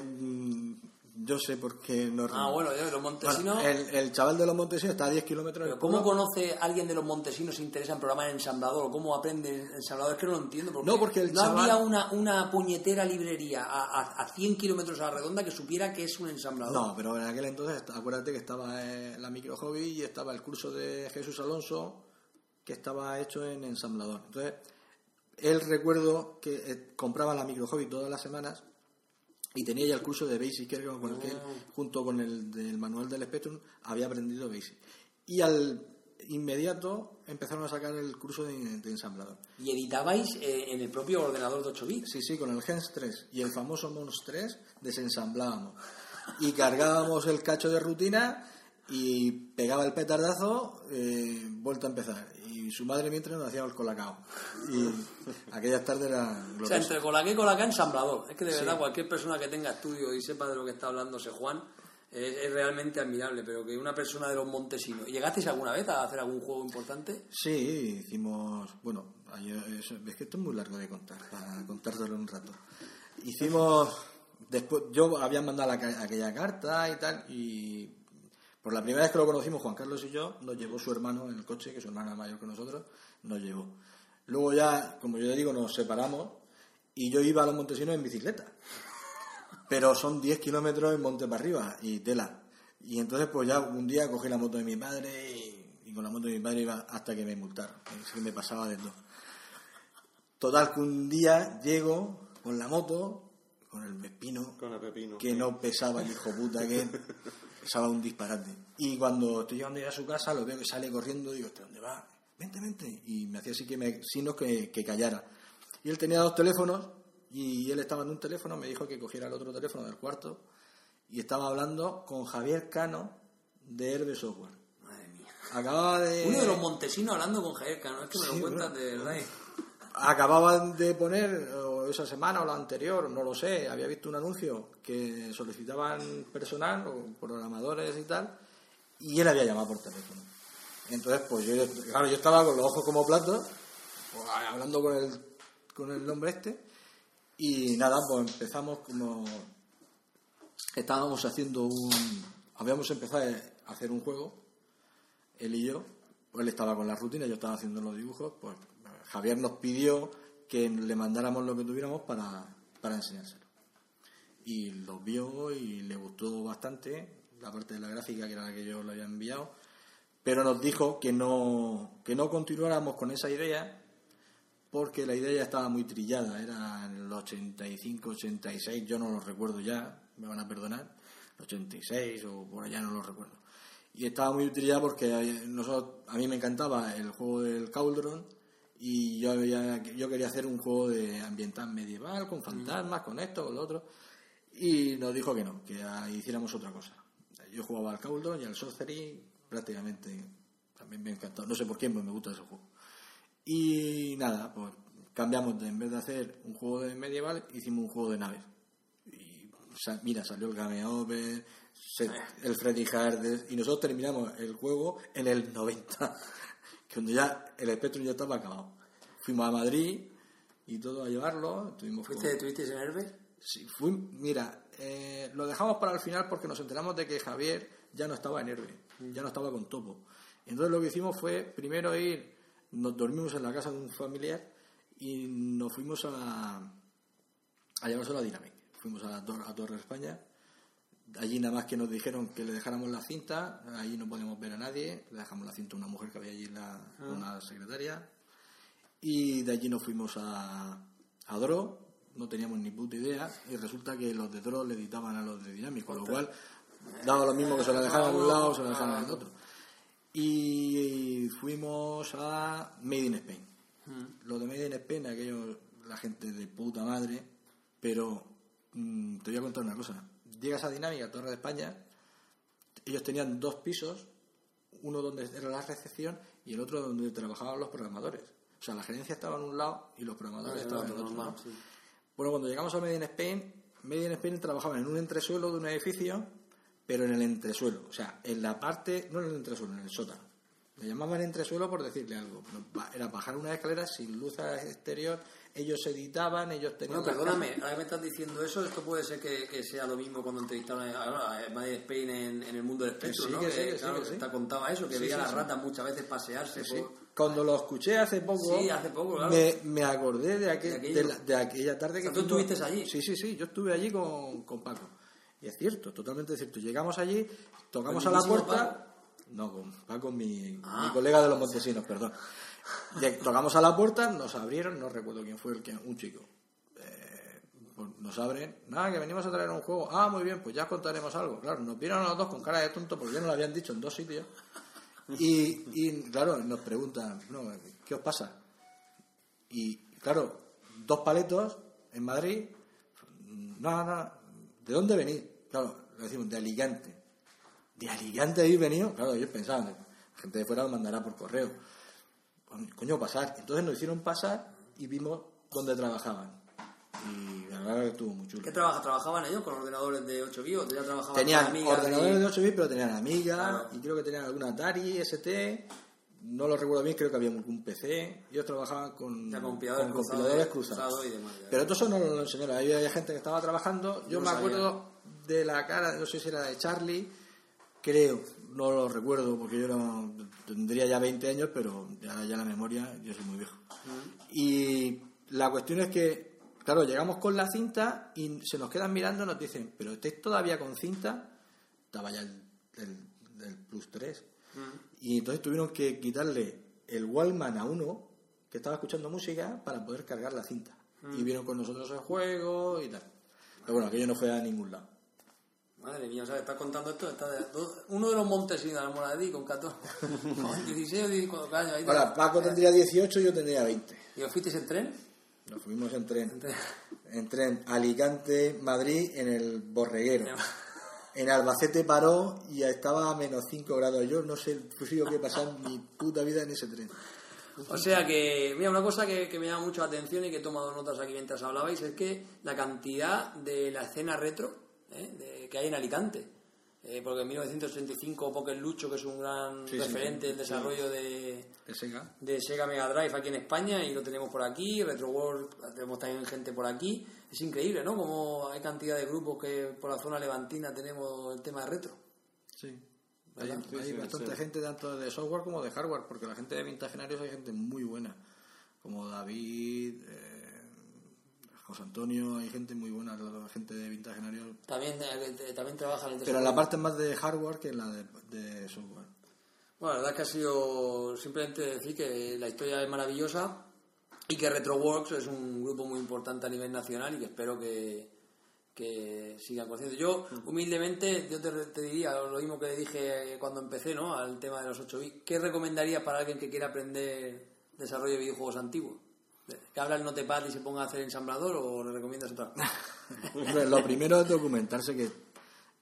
Yo sé por qué no... Ah, bueno, yo, los montesinos... Bueno, el, el chaval de los montesinos está a 10 kilómetros Pero ¿Cómo conoce alguien de los montesinos se interesa en programar ensamblador? ¿O cómo aprende ensamblador? Es que no lo entiendo. Porque No, porque el no chaval- había una, una puñetera librería a, a, a 100 kilómetros a la redonda que supiera que es un ensamblador. No, pero en aquel entonces, acuérdate que estaba eh, la micro hobby y estaba el curso de Jesús Alonso que estaba hecho en ensamblador. Entonces, él recuerdo que eh, compraba la micro hobby todas las semanas y tenía ya el curso de Basic, era con el que él, junto con el del manual del Spectrum, había aprendido Basic. Y al inmediato empezaron a sacar el curso de, de ensamblador. Y editabais eh, en el propio ordenador de 8 bits. Sí, sí, con el Gens 3 y el famoso Mons 3 desensamblábamos. Y cargábamos el cacho de rutina y pegaba el petardazo, eh, vuelta a empezar. Y su madre mientras nos hacíamos el colacao. Y aquellas tardes eran O sea, entre colaqué y colacá, ensamblador. Es que de verdad cualquier persona que tenga estudio y sepa de lo que está hablando ese Juan es, es realmente admirable. Pero que una persona de los montesinos... ¿Llegasteis alguna vez a hacer algún juego importante? Sí, hicimos. Bueno, es, que esto es muy largo de contar, para contártelo un rato. Hicimos. Después, yo había mandado la aquella carta y tal, y por la primera vez que lo conocimos, Juan Carlos y yo, nos llevó su hermano en el coche, que su hermana mayor que nosotros, nos llevó. Luego ya, como yo le digo, nos separamos y yo iba a los Montesinos en bicicleta. Pero son 10 kilómetros en monte para arriba y tela. Y entonces pues ya un día cogí la moto de mi padre y, y con la moto de mi padre iba hasta que me multaron. Es que me pasaba de todo. Total que un día llego con la moto, con el pepino, Con el pepino. que no pesaba el hijo puta que pesaba un disparate. Y cuando estoy llegando ya a su casa, lo veo que sale corriendo, digo, ¿este dónde va? Vente, vente. Y me hacía así que me, signos que, que callara. Y él tenía dos teléfonos, y él estaba en un teléfono, me dijo que cogiera el otro teléfono del cuarto, y estaba hablando con Javier Cano de Herbe Software. Madre mía. Acababa de... Uno de los montesinos hablando con Javier Cano. Es que me lo cuentan bueno. de verdad. Acababan de poner, esa semana o la anterior, no lo sé, había visto un anuncio que solicitaban personal o programadores y tal, y él había llamado por teléfono. Entonces, pues yo, claro, yo estaba con los ojos como platos, pues, hablando con el, con el nombre este, y nada, pues empezamos como. Estábamos haciendo un. Habíamos empezado a hacer un juego, él y yo, pues él estaba con la rutina, yo estaba haciendo los dibujos, pues Javier nos pidió que le mandáramos lo que tuviéramos para, para enseñárselo. Y lo vio y le gustó bastante, la parte de la gráfica que era la que yo le había enviado, pero nos dijo que no, que no continuáramos con esa idea porque la idea ya estaba muy trillada, era en el 85, 86, yo no lo recuerdo ya, me van a perdonar, 86 o por allá no lo recuerdo. Y estaba muy trillada porque a mí me encantaba el juego del Cauldron y yo, había- yo quería hacer un juego de ambiental medieval, con fantasmas, con esto, con lo otro, y nos dijo que no, que ah, hiciéramos otra cosa. Yo jugaba al Cauldron y al Sorcery prácticamente, también me encantó, no sé por qué, pero me gusta ese juego. Y nada, pues cambiamos de, en vez de hacer un juego de medieval, hicimos un juego de naves. Y sa- mira, salió el Game Over, se- el Freddy Hard, y nosotros terminamos el juego en el 90, cuando ya el Spectrum ya estaba acabado. Fuimos a Madrid y todo a llevarlo, estuvimos con- ¿Fuiste, ¿Tuvisteis en Herbe? Sí, fui- mira, eh, lo dejamos para el final porque nos enteramos de que Javier ya no estaba en Herbe, ya no estaba con Topo. Entonces lo que hicimos fue primero ir, nos dormimos en la casa de un familiar y nos fuimos a, a llevárselo a Dynamic. Fuimos a, la a Torre España. Allí nada más que nos dijeron que le dejáramos la cinta, allí no podíamos ver a nadie, le dejamos la cinta a una mujer que había allí, la, una secretaria, y de allí nos fuimos a, a Dro, no teníamos ni puta idea, y resulta que los de Dro le editaban a los de Dynamic, con lo cual daba lo mismo que se la dejaran a un lado o se la dejaran al otro. Y fuimos a Made in Spain. Lo de Made in Spain, aquello, la gente de puta madre, pero mm, te voy a contar una cosa. Llegas a Dinámica, Torre de España, ellos tenían dos pisos, uno donde era la recepción y el otro donde trabajaban los programadores. O sea, la gerencia estaba en un lado y los programadores estaban en el otro lado. Bueno, cuando llegamos a Made in Spain, Made in Spain trabajaban en un entresuelo de un edificio, pero en el entresuelo. O sea, en la parte, no en el entresuelo, en el sótano. Me llamaban entresuelo por decirle algo. Era bajar una escalera sin luz exterior. Ellos editaban, ellos tenían. Bueno, perdóname, ahora me estás diciendo eso, esto puede ser que, que sea lo mismo cuando entrevistaron a, a Spain en, en el mundo del espectro, sí, ¿no? que sí, que sí, claro, que sí. te contaba eso, que veía a las ratas muchas veces pasearse Sí. por... Cuando lo escuché hace poco, Sí, hace poco, claro. me, me acordé de, aquel- De aquello. de, la- de aquella tarde O sea, que ¿tú fuimos- estuviste allí? Sí, sí, sí, yo estuve allí con, con Paco. Y es cierto, totalmente cierto. Llegamos allí, tocamos ¿Con a la puerta. No, con Paco, mi, Ah. mi colega de los Montesinos, perdón. Tocamos a la puerta, nos abrieron, no recuerdo quién fue el que, un chico. Eh, pues nos abren, nada, que venimos a traer un juego. Ah, muy bien, pues ya os contaremos algo. Claro, nos vieron los dos con cara de tonto porque ya nos lo habían dicho en dos sitios. Y, claro, nos preguntan, no, ¿qué os pasa? Y claro, dos paletos en Madrid, nada, nada, ¿de dónde venís? Claro, le decimos, de Alicante. ¿De Alicante habéis venido? Claro, ellos pensaban, la gente de fuera lo mandará por correo. Coño, pasar. Entonces nos hicieron pasar y vimos dónde trabajaban. Y la verdad que estuvo muy chulo. ¿Qué trabaja? ¿Trabajaban ellos con ordenadores de 8 bits o ya trabajaban Tenían con amigas ordenadores y- de 8 bits, pero tenían Amiga Claro. y creo que tenían alguna Atari, ST. No lo recuerdo bien, creo que había algún PC. Ellos trabajaban con, Ya, con compiladores con cruzados, compiladores cruzados. cruzados y demás, ya. Pero todo eso no lo enseñaron. Había gente que estaba trabajando. Yo No me sabía. acuerdo de la cara, no sé si era de Charlie, creo, no lo recuerdo porque yo era- tendría ya 20 años, pero ya, ya la memoria, yo soy muy viejo. Y la cuestión es que, claro, llegamos con la cinta y se nos quedan mirando y nos dicen, pero estáis todavía con cinta, estaba ya el, el- el Plus 3. Y entonces tuvieron que quitarle el Wallman a uno que estaba escuchando música para poder cargar la cinta. Y vieron con nosotros el juego y tal. Pero bueno, aquello no fue a ningún lado. Madre mía, o sea, estás contando esto. está de- uno de los montesinos de ti con 14, con 16 o 14 años. Ahí Ahora, Paco tendría 18 y yo tendría 20. ¿Y os fuisteis en tren? Nos fuimos en tren. tren. En tren Alicante, Madrid, en el Borreguero. En Albacete paró y estaba a menos 5 grados. Yo no sé el que pasaba en mi puta vida en ese tren. O sea que, mira, una cosa que, que me llama mucho la atención y que he tomado notas aquí mientras hablabais es que la cantidad de la escena retro ¿eh? de- que hay en Alicante. Eh, porque en 1985 Poker Lucho, que es un gran Sí, sí, referente sí. del desarrollo de, De Sega. de Sega Mega Drive aquí en España y lo tenemos por aquí, Retro World tenemos también gente por aquí. Es increíble, ¿no? Como hay cantidad de grupos que por la zona levantina tenemos el tema de retro. Sí. Hay, ¿Verdad? hay sí, bastante sí. gente tanto de software como de hardware, porque la gente de Vintagenarios hay gente muy buena, como David, eh, José Antonio, hay gente muy buena, la gente de Vintagenarios, También, eh, también trabaja en el pero la parte más de hardware que en la de, de software. Bueno, la verdad es que ha sido simplemente decir que la historia es maravillosa y que Retroworks es un grupo muy importante a nivel nacional y que espero que, que sigan creciendo. Yo, humildemente, yo te, te diría lo mismo que dije cuando empecé ¿no? al tema de los 8 bits. ¿Qué recomendarías para alguien que quiera aprender desarrollo de videojuegos antiguos? ¿Que habla el notepad y se ponga a hacer ensamblador o le recomiendas otra Lo primero es documentarse que,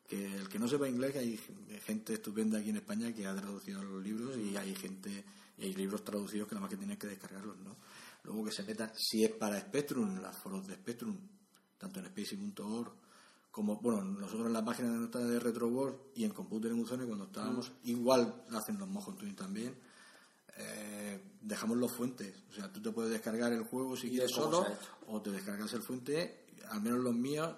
que el que no sepa inglés, que hay gente estupenda aquí en España que ha traducido los libros y hay gente y hay libros traducidos que nada más que tienen que descargarlos, ¿no? Luego que se metan, si es para Spectrum, en las foros de Spectrum, tanto en spacey.org como, bueno, nosotros en la página de nuestra de RetroWorld y en Computer Emulsiones cuando estábamos, igual hacen los Twin también, eh, dejamos los fuentes. O sea, tú te puedes descargar el juego si quieres solo o te descargas el fuente, al menos los míos,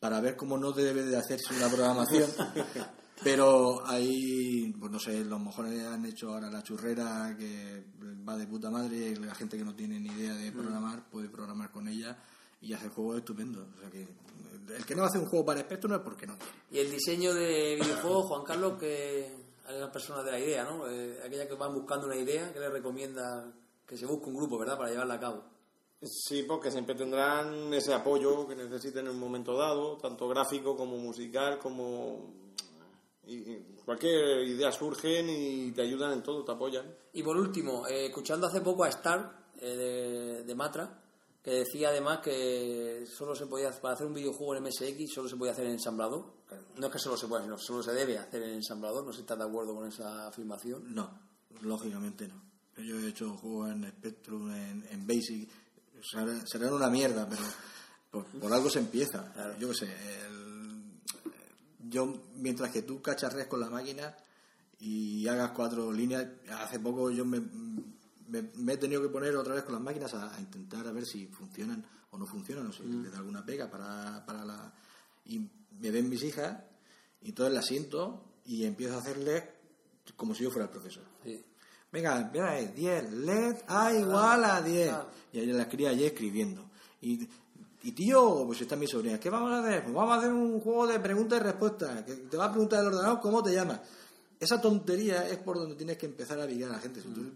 para ver cómo no debe de hacerse una programación. Pero ahí, pues no sé, los mojones han hecho ahora la churrera que va de puta madre y la gente que no tiene ni idea de programar puede programar con ella y hace juegos estupendos. O sea que el que no hace un juego para Spectrum es porque no. Y el diseño de videojuegos, Juan Carlos, que las personas de la idea, ¿no? Eh, aquellas que van buscando una idea, que le recomienda que se busque un grupo, ¿verdad?, para llevarla a cabo. Sí, porque siempre tendrán ese apoyo que necesiten en un momento dado, tanto gráfico como musical, como... y cualquier idea surgen y te ayudan en todo, te apoyan. Y por último, eh, escuchando hace poco a Star eh, de, de Matra, que decía además que solo se podía, para hacer un videojuego en MSX, solo se podía hacer en ensamblador. No es que solo se pueda, sino solo se debe hacer en ensamblador. No sé si estás de acuerdo con esa afirmación. No, lógicamente no. Yo he hecho juegos en Spectrum, en, en Basic, será- serán una mierda, pero por, por algo se empieza. Yo qué sé, el- yo mientras que tú cacharreas con la máquina y hagas cuatro líneas. Hace poco yo me, me- me he tenido que poner otra vez con las máquinas a, a intentar a ver si funcionan o no funcionan, o si le da alguna pega para, para la... Y me ven mis hijas, y entonces las siento y empiezo a hacerles como si yo fuera el profesor. Sí. Venga, mira, ahí, 10, LED A igual a 10. claro. Y ahí las cría allí escribiendo. Y, y tío, pues está mi sobrina, ¿qué vamos a hacer? Pues vamos a hacer un juego de preguntas y respuestas. Que te va a preguntar el ordenador cómo te llamas. Esa tontería es por donde tienes que empezar a vigar a la gente. Si tú-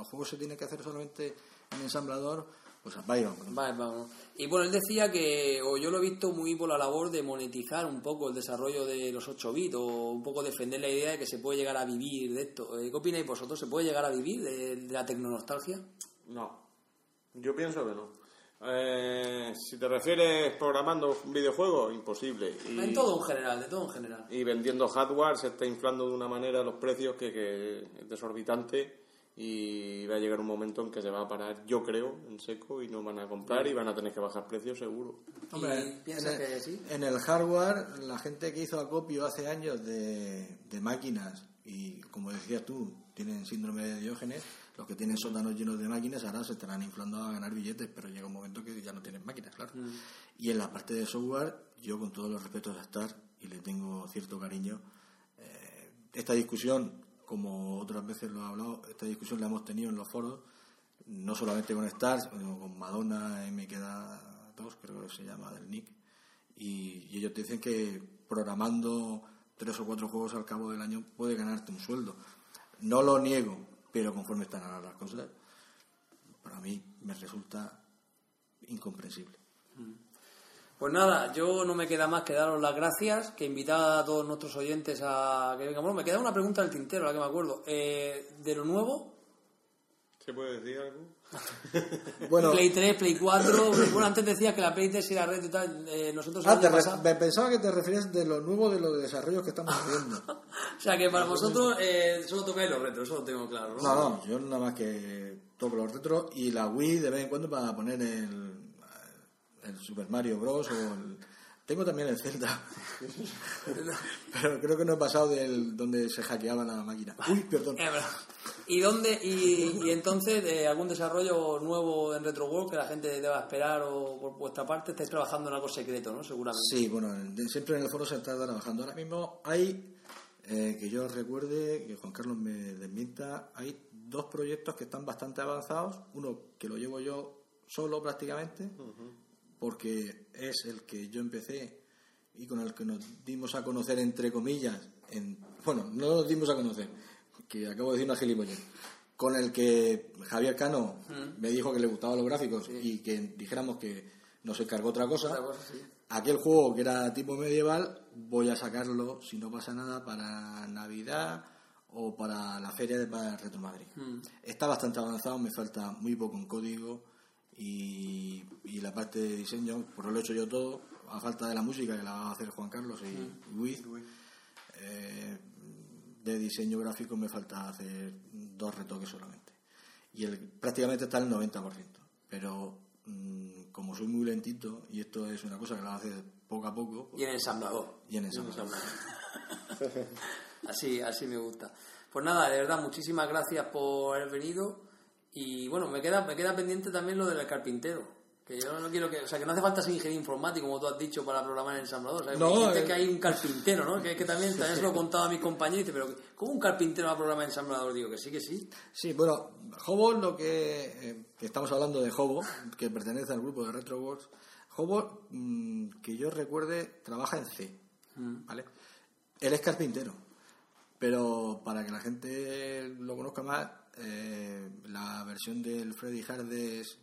los juegos se tienen que hacer solamente en ensamblador, pues vaya. Vale, vamos. Y bueno, él decía que, o yo lo he visto muy por la labor de monetizar un poco el desarrollo de los 8 bits, o un poco defender la idea de que se puede llegar a vivir de esto. Eh, ¿Qué opináis vosotros? ¿Se puede llegar a vivir de, de la tecnonostalgia? No, yo pienso que no. Eh, si te refieres programando un videojuego, imposible. Y, En todo en general, de todo en general. y vendiendo hardware se está inflando de una manera los precios que, que es desorbitante y va a llegar un momento en que se va a parar, yo creo, en seco y no van a comprar y van a tener que bajar precios seguro. ¿Y piensas en el, que sí? en el hardware, la gente que hizo acopio hace años de, de máquinas y, como decías tú, tienen síndrome de Diógenes, los que tienen sótanos llenos de máquinas ahora se estarán inflando a ganar billetes, pero llega un momento que ya no tienen máquinas, claro. Y en la parte de software, yo con todos los respetos a Star, y le tengo cierto cariño, eh, esta discusión, como otras veces lo he hablado, esta discusión la hemos tenido en los foros, no solamente con Stars, sino con Madonna, y me queda dos, creo que se llama, del Nick. Y, ellos te dicen que programando tres o cuatro juegos al cabo del año puede ganarte un sueldo. No lo niego, pero conforme están ahora las cosas, para mí me resulta incomprensible. Pues nada, yo no me queda más que daros las gracias, que invitar a todos nuestros oyentes a que vengan. Bueno, me queda una pregunta del tintero, la que me acuerdo. Eh, de lo nuevo, ¿Se puede decir algo? Bueno, Play 3, Play 4. bueno, antes decías que la Play 3 era red y tal. eh, nosotros ah, año te re- pasado- me pensaba que te referías de lo nuevo de los desarrollos que estamos haciendo. O sea que para vosotros eh, solo tocáis los retros, eso lo tengo claro, ¿no? No, no, yo nada más que toco los retros y la Wii de vez en cuando para poner el Super Mario Bros. o el... Tengo también el Zelda. Pero creo que no he pasado del donde se hackeaba la máquina. Uy, perdón. ¿Y dónde? Y, y entonces, de algún desarrollo nuevo en RetroWorld que la gente deba esperar o por vuestra parte estáis trabajando en algo secreto, ¿no? Seguramente. Sí, bueno, siempre en el foro se está trabajando. Ahora mismo hay, eh, que yo recuerde, que Juan Carlos me desmienta, hay dos proyectos que están bastante avanzados. Uno que lo llevo yo solo prácticamente, porque es el que yo empecé y con el que nos dimos a conocer, entre comillas, en, bueno, no nos dimos a conocer, que acabo de decir una gilipollez, con el que Javier Cano me dijo que le gustaban los gráficos y que dijéramos que nos encargó otra cosa. Otra cosa, sí. Aquel juego que era tipo medieval, voy a sacarlo, si no pasa nada, para Navidad o para la feria de Retro Madrid. Está bastante avanzado, me falta muy poco en código y, y la parte de diseño, pues lo he hecho yo todo, a falta de la música que la va a hacer Juan Carlos y Luis. Eh, de diseño gráfico me falta hacer dos retoques solamente. Y el, prácticamente está el 90%. Pero mm, como soy muy lentito, y esto es una cosa que la hace poco a poco, pues, Y en ensamblador. y en ensamblador. Así, así me gusta. Pues nada, de verdad, muchísimas gracias por haber venido. Y bueno, me queda, me queda pendiente también lo del carpintero. Que yo no quiero que. O sea, que no hace falta ser ingeniero informático, como tú has dicho, para programar en ensamblador. O sea, No, eh. que hay un carpintero, ¿no? Que, que también, también se lo he contado a mis compañeros. Pero, ¿cómo un carpintero va a programar en ensamblador? Digo que sí, que sí. Sí, bueno, Hobo, lo que, eh, que estamos hablando de Hobo, que pertenece al grupo de RetroWorks, Hobo, mm, que yo recuerde, trabaja en C, ¿vale? Él es carpintero, pero para que la gente lo conozca más, eh, la versión del Freddy Hardes,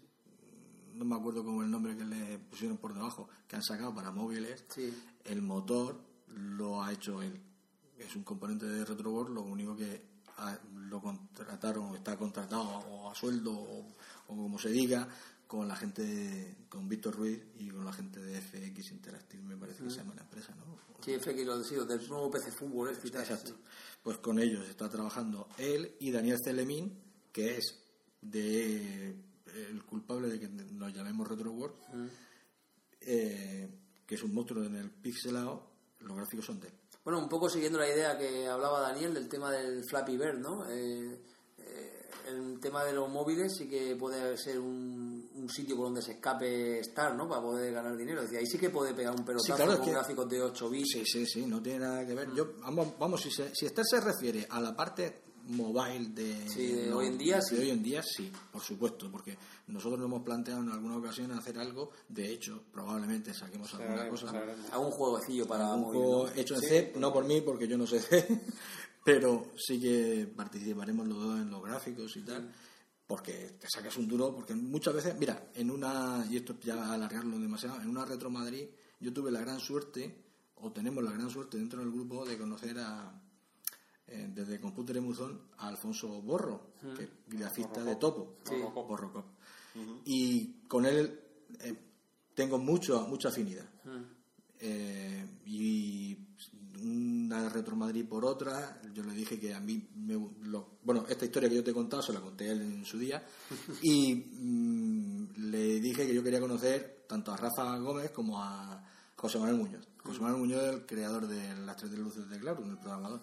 no me acuerdo cómo el nombre que le pusieron por debajo, que han sacado para móviles, Sí. el motor lo ha hecho él. Es un componente de RetroWorld, lo único que ha- lo contrataron, está contratado o a sueldo o, o como se diga, con la gente, con Víctor Ruiz y con la gente de FX Interactive, me parece que se llama la empresa, ¿no? Sí, FX lo decido, del nuevo PC Fútbol este y tal. Exacto. sí. Pues con ellos está trabajando él y Daniel Celemín, que es de el culpable de que nos llamemos RetroWorld, eh, que es un monstruo en el pixelado, los gráficos son de él. Bueno, un poco siguiendo la idea que hablaba Daniel del tema del Flappy Bird, ¿no? Eh, eh, el tema de los móviles sí que puede ser un, un sitio por donde se escape estar, ¿no? Para poder ganar dinero. Decir, ahí sí que puede pegar un pelotazo claro, es con que- gráficos de 8 bits. Sí, sí, sí, no tiene nada que ver. Yo, vamos, vamos si, se, si este se refiere a la parte mobile de, Sí, de hoy en día, de sí. hoy en día, sí, por supuesto, porque nosotros nos hemos planteado en alguna ocasión hacer algo, de hecho, probablemente saquemos alguna cosa, se haremos. Algún jueguecillo para un móvil, juego hecho en Sí, C, no por mí, porque yo no sé C, pero sí que participaremos los dos en los gráficos y tal, porque te sacas un duro, porque muchas veces, mira, en una, y esto ya alargarlo demasiado, en una Retro Madrid yo tuve la gran suerte, o tenemos la gran suerte dentro del grupo, de conocer a, eh, desde Computer Emuzón, a Alfonso Borro, que es grafista de Topo, Borrocop. Borrocop. Y con él eh, tengo mucho, mucha afinidad. Eh, y una Retro Madrid por otra, yo le dije que a mí, me, lo- bueno, esta historia que yo te he contado se la conté a él en su día, y mm, le dije que yo quería conocer tanto a Rafa Gómez como a José Manuel Muñoz. José Manuel Muñoz es el creador de Las Tres de Luces de Claro, el programador.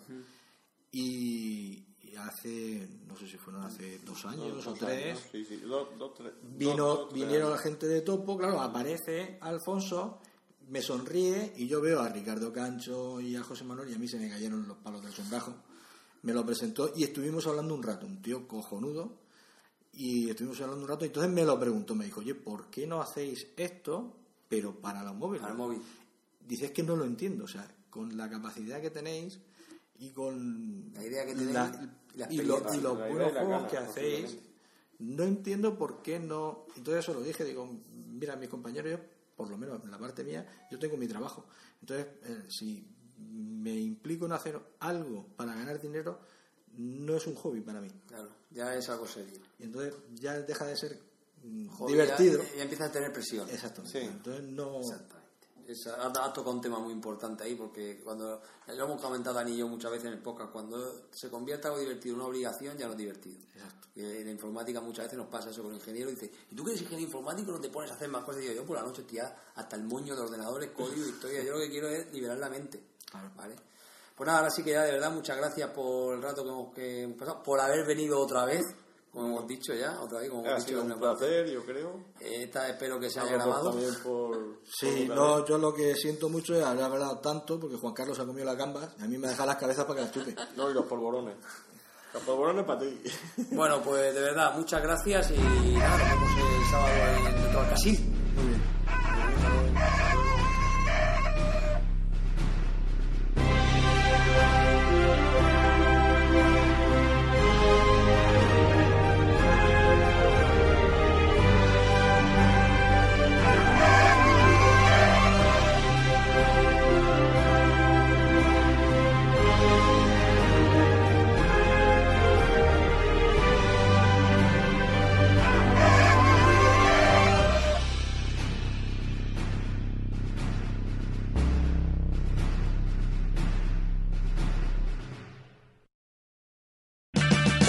Y, y hace, no sé si fueron hace dos años o Dos tres, años, Sí, sí, dos, dos, tres. Vino, dos, dos, tres vinieron la gente de Topo, claro, aparece Alfonso, me sonríe y yo veo a Ricardo Cancho y a José Manuel y a mí se me cayeron los palos del sombrajo. Me lo presentó y estuvimos hablando un rato, un tío cojonudo, y estuvimos hablando un rato y entonces me lo preguntó, me dijo, oye, ¿por qué no hacéis esto, pero para los móviles? Para el móvil. Dice, es que no lo entiendo, o sea, con la capacidad que tenéis y con La idea que tenéis la- y la y, lo- y los buenos juegos gana, que hacéis, no entiendo por qué no. Entonces eso lo dije, digo, mira, mis compañeros, yo, por lo menos en la parte mía, yo tengo mi trabajo. Entonces, eh, si me implico en hacer algo para ganar dinero, no es un hobby para mí. Claro, ya es algo serio. Y entonces ya deja de ser mm, divertido. Ya, ya empieza a tener presión. Sí. Entonces no. Es, has tocado un tema muy importante ahí porque cuando lo hemos comentado Dani y yo muchas veces en el podcast, cuando se convierte algo divertido en una obligación ya no es divertido. Exacto. Y en la informática muchas veces nos pasa eso con el ingeniero dice, ¿y tú que eres ingeniero informático no te pones a hacer más cosas? Y digo, yo por la noche tía hasta el moño de ordenadores, código, historia, yo lo que quiero es liberar la mente. Claro. ¿Vale? Pues nada, ahora sí que ya de verdad muchas gracias por el rato que hemos, que hemos pasado, por haber venido otra vez, como hemos dicho ya, otra vez, como Ha hemos dicho sido un la- placer, yo creo. Esta espero que se haya grabado. También por, Sí, por no, yo lo que siento mucho es haber hablado tanto porque Juan Carlos ha comido las gambas y a mí me deja las cabezas para que las chupe. No, y los polvorones. Los polvorones para ti. Bueno, pues de verdad, muchas gracias y nada, nos vemos el sábado en Metro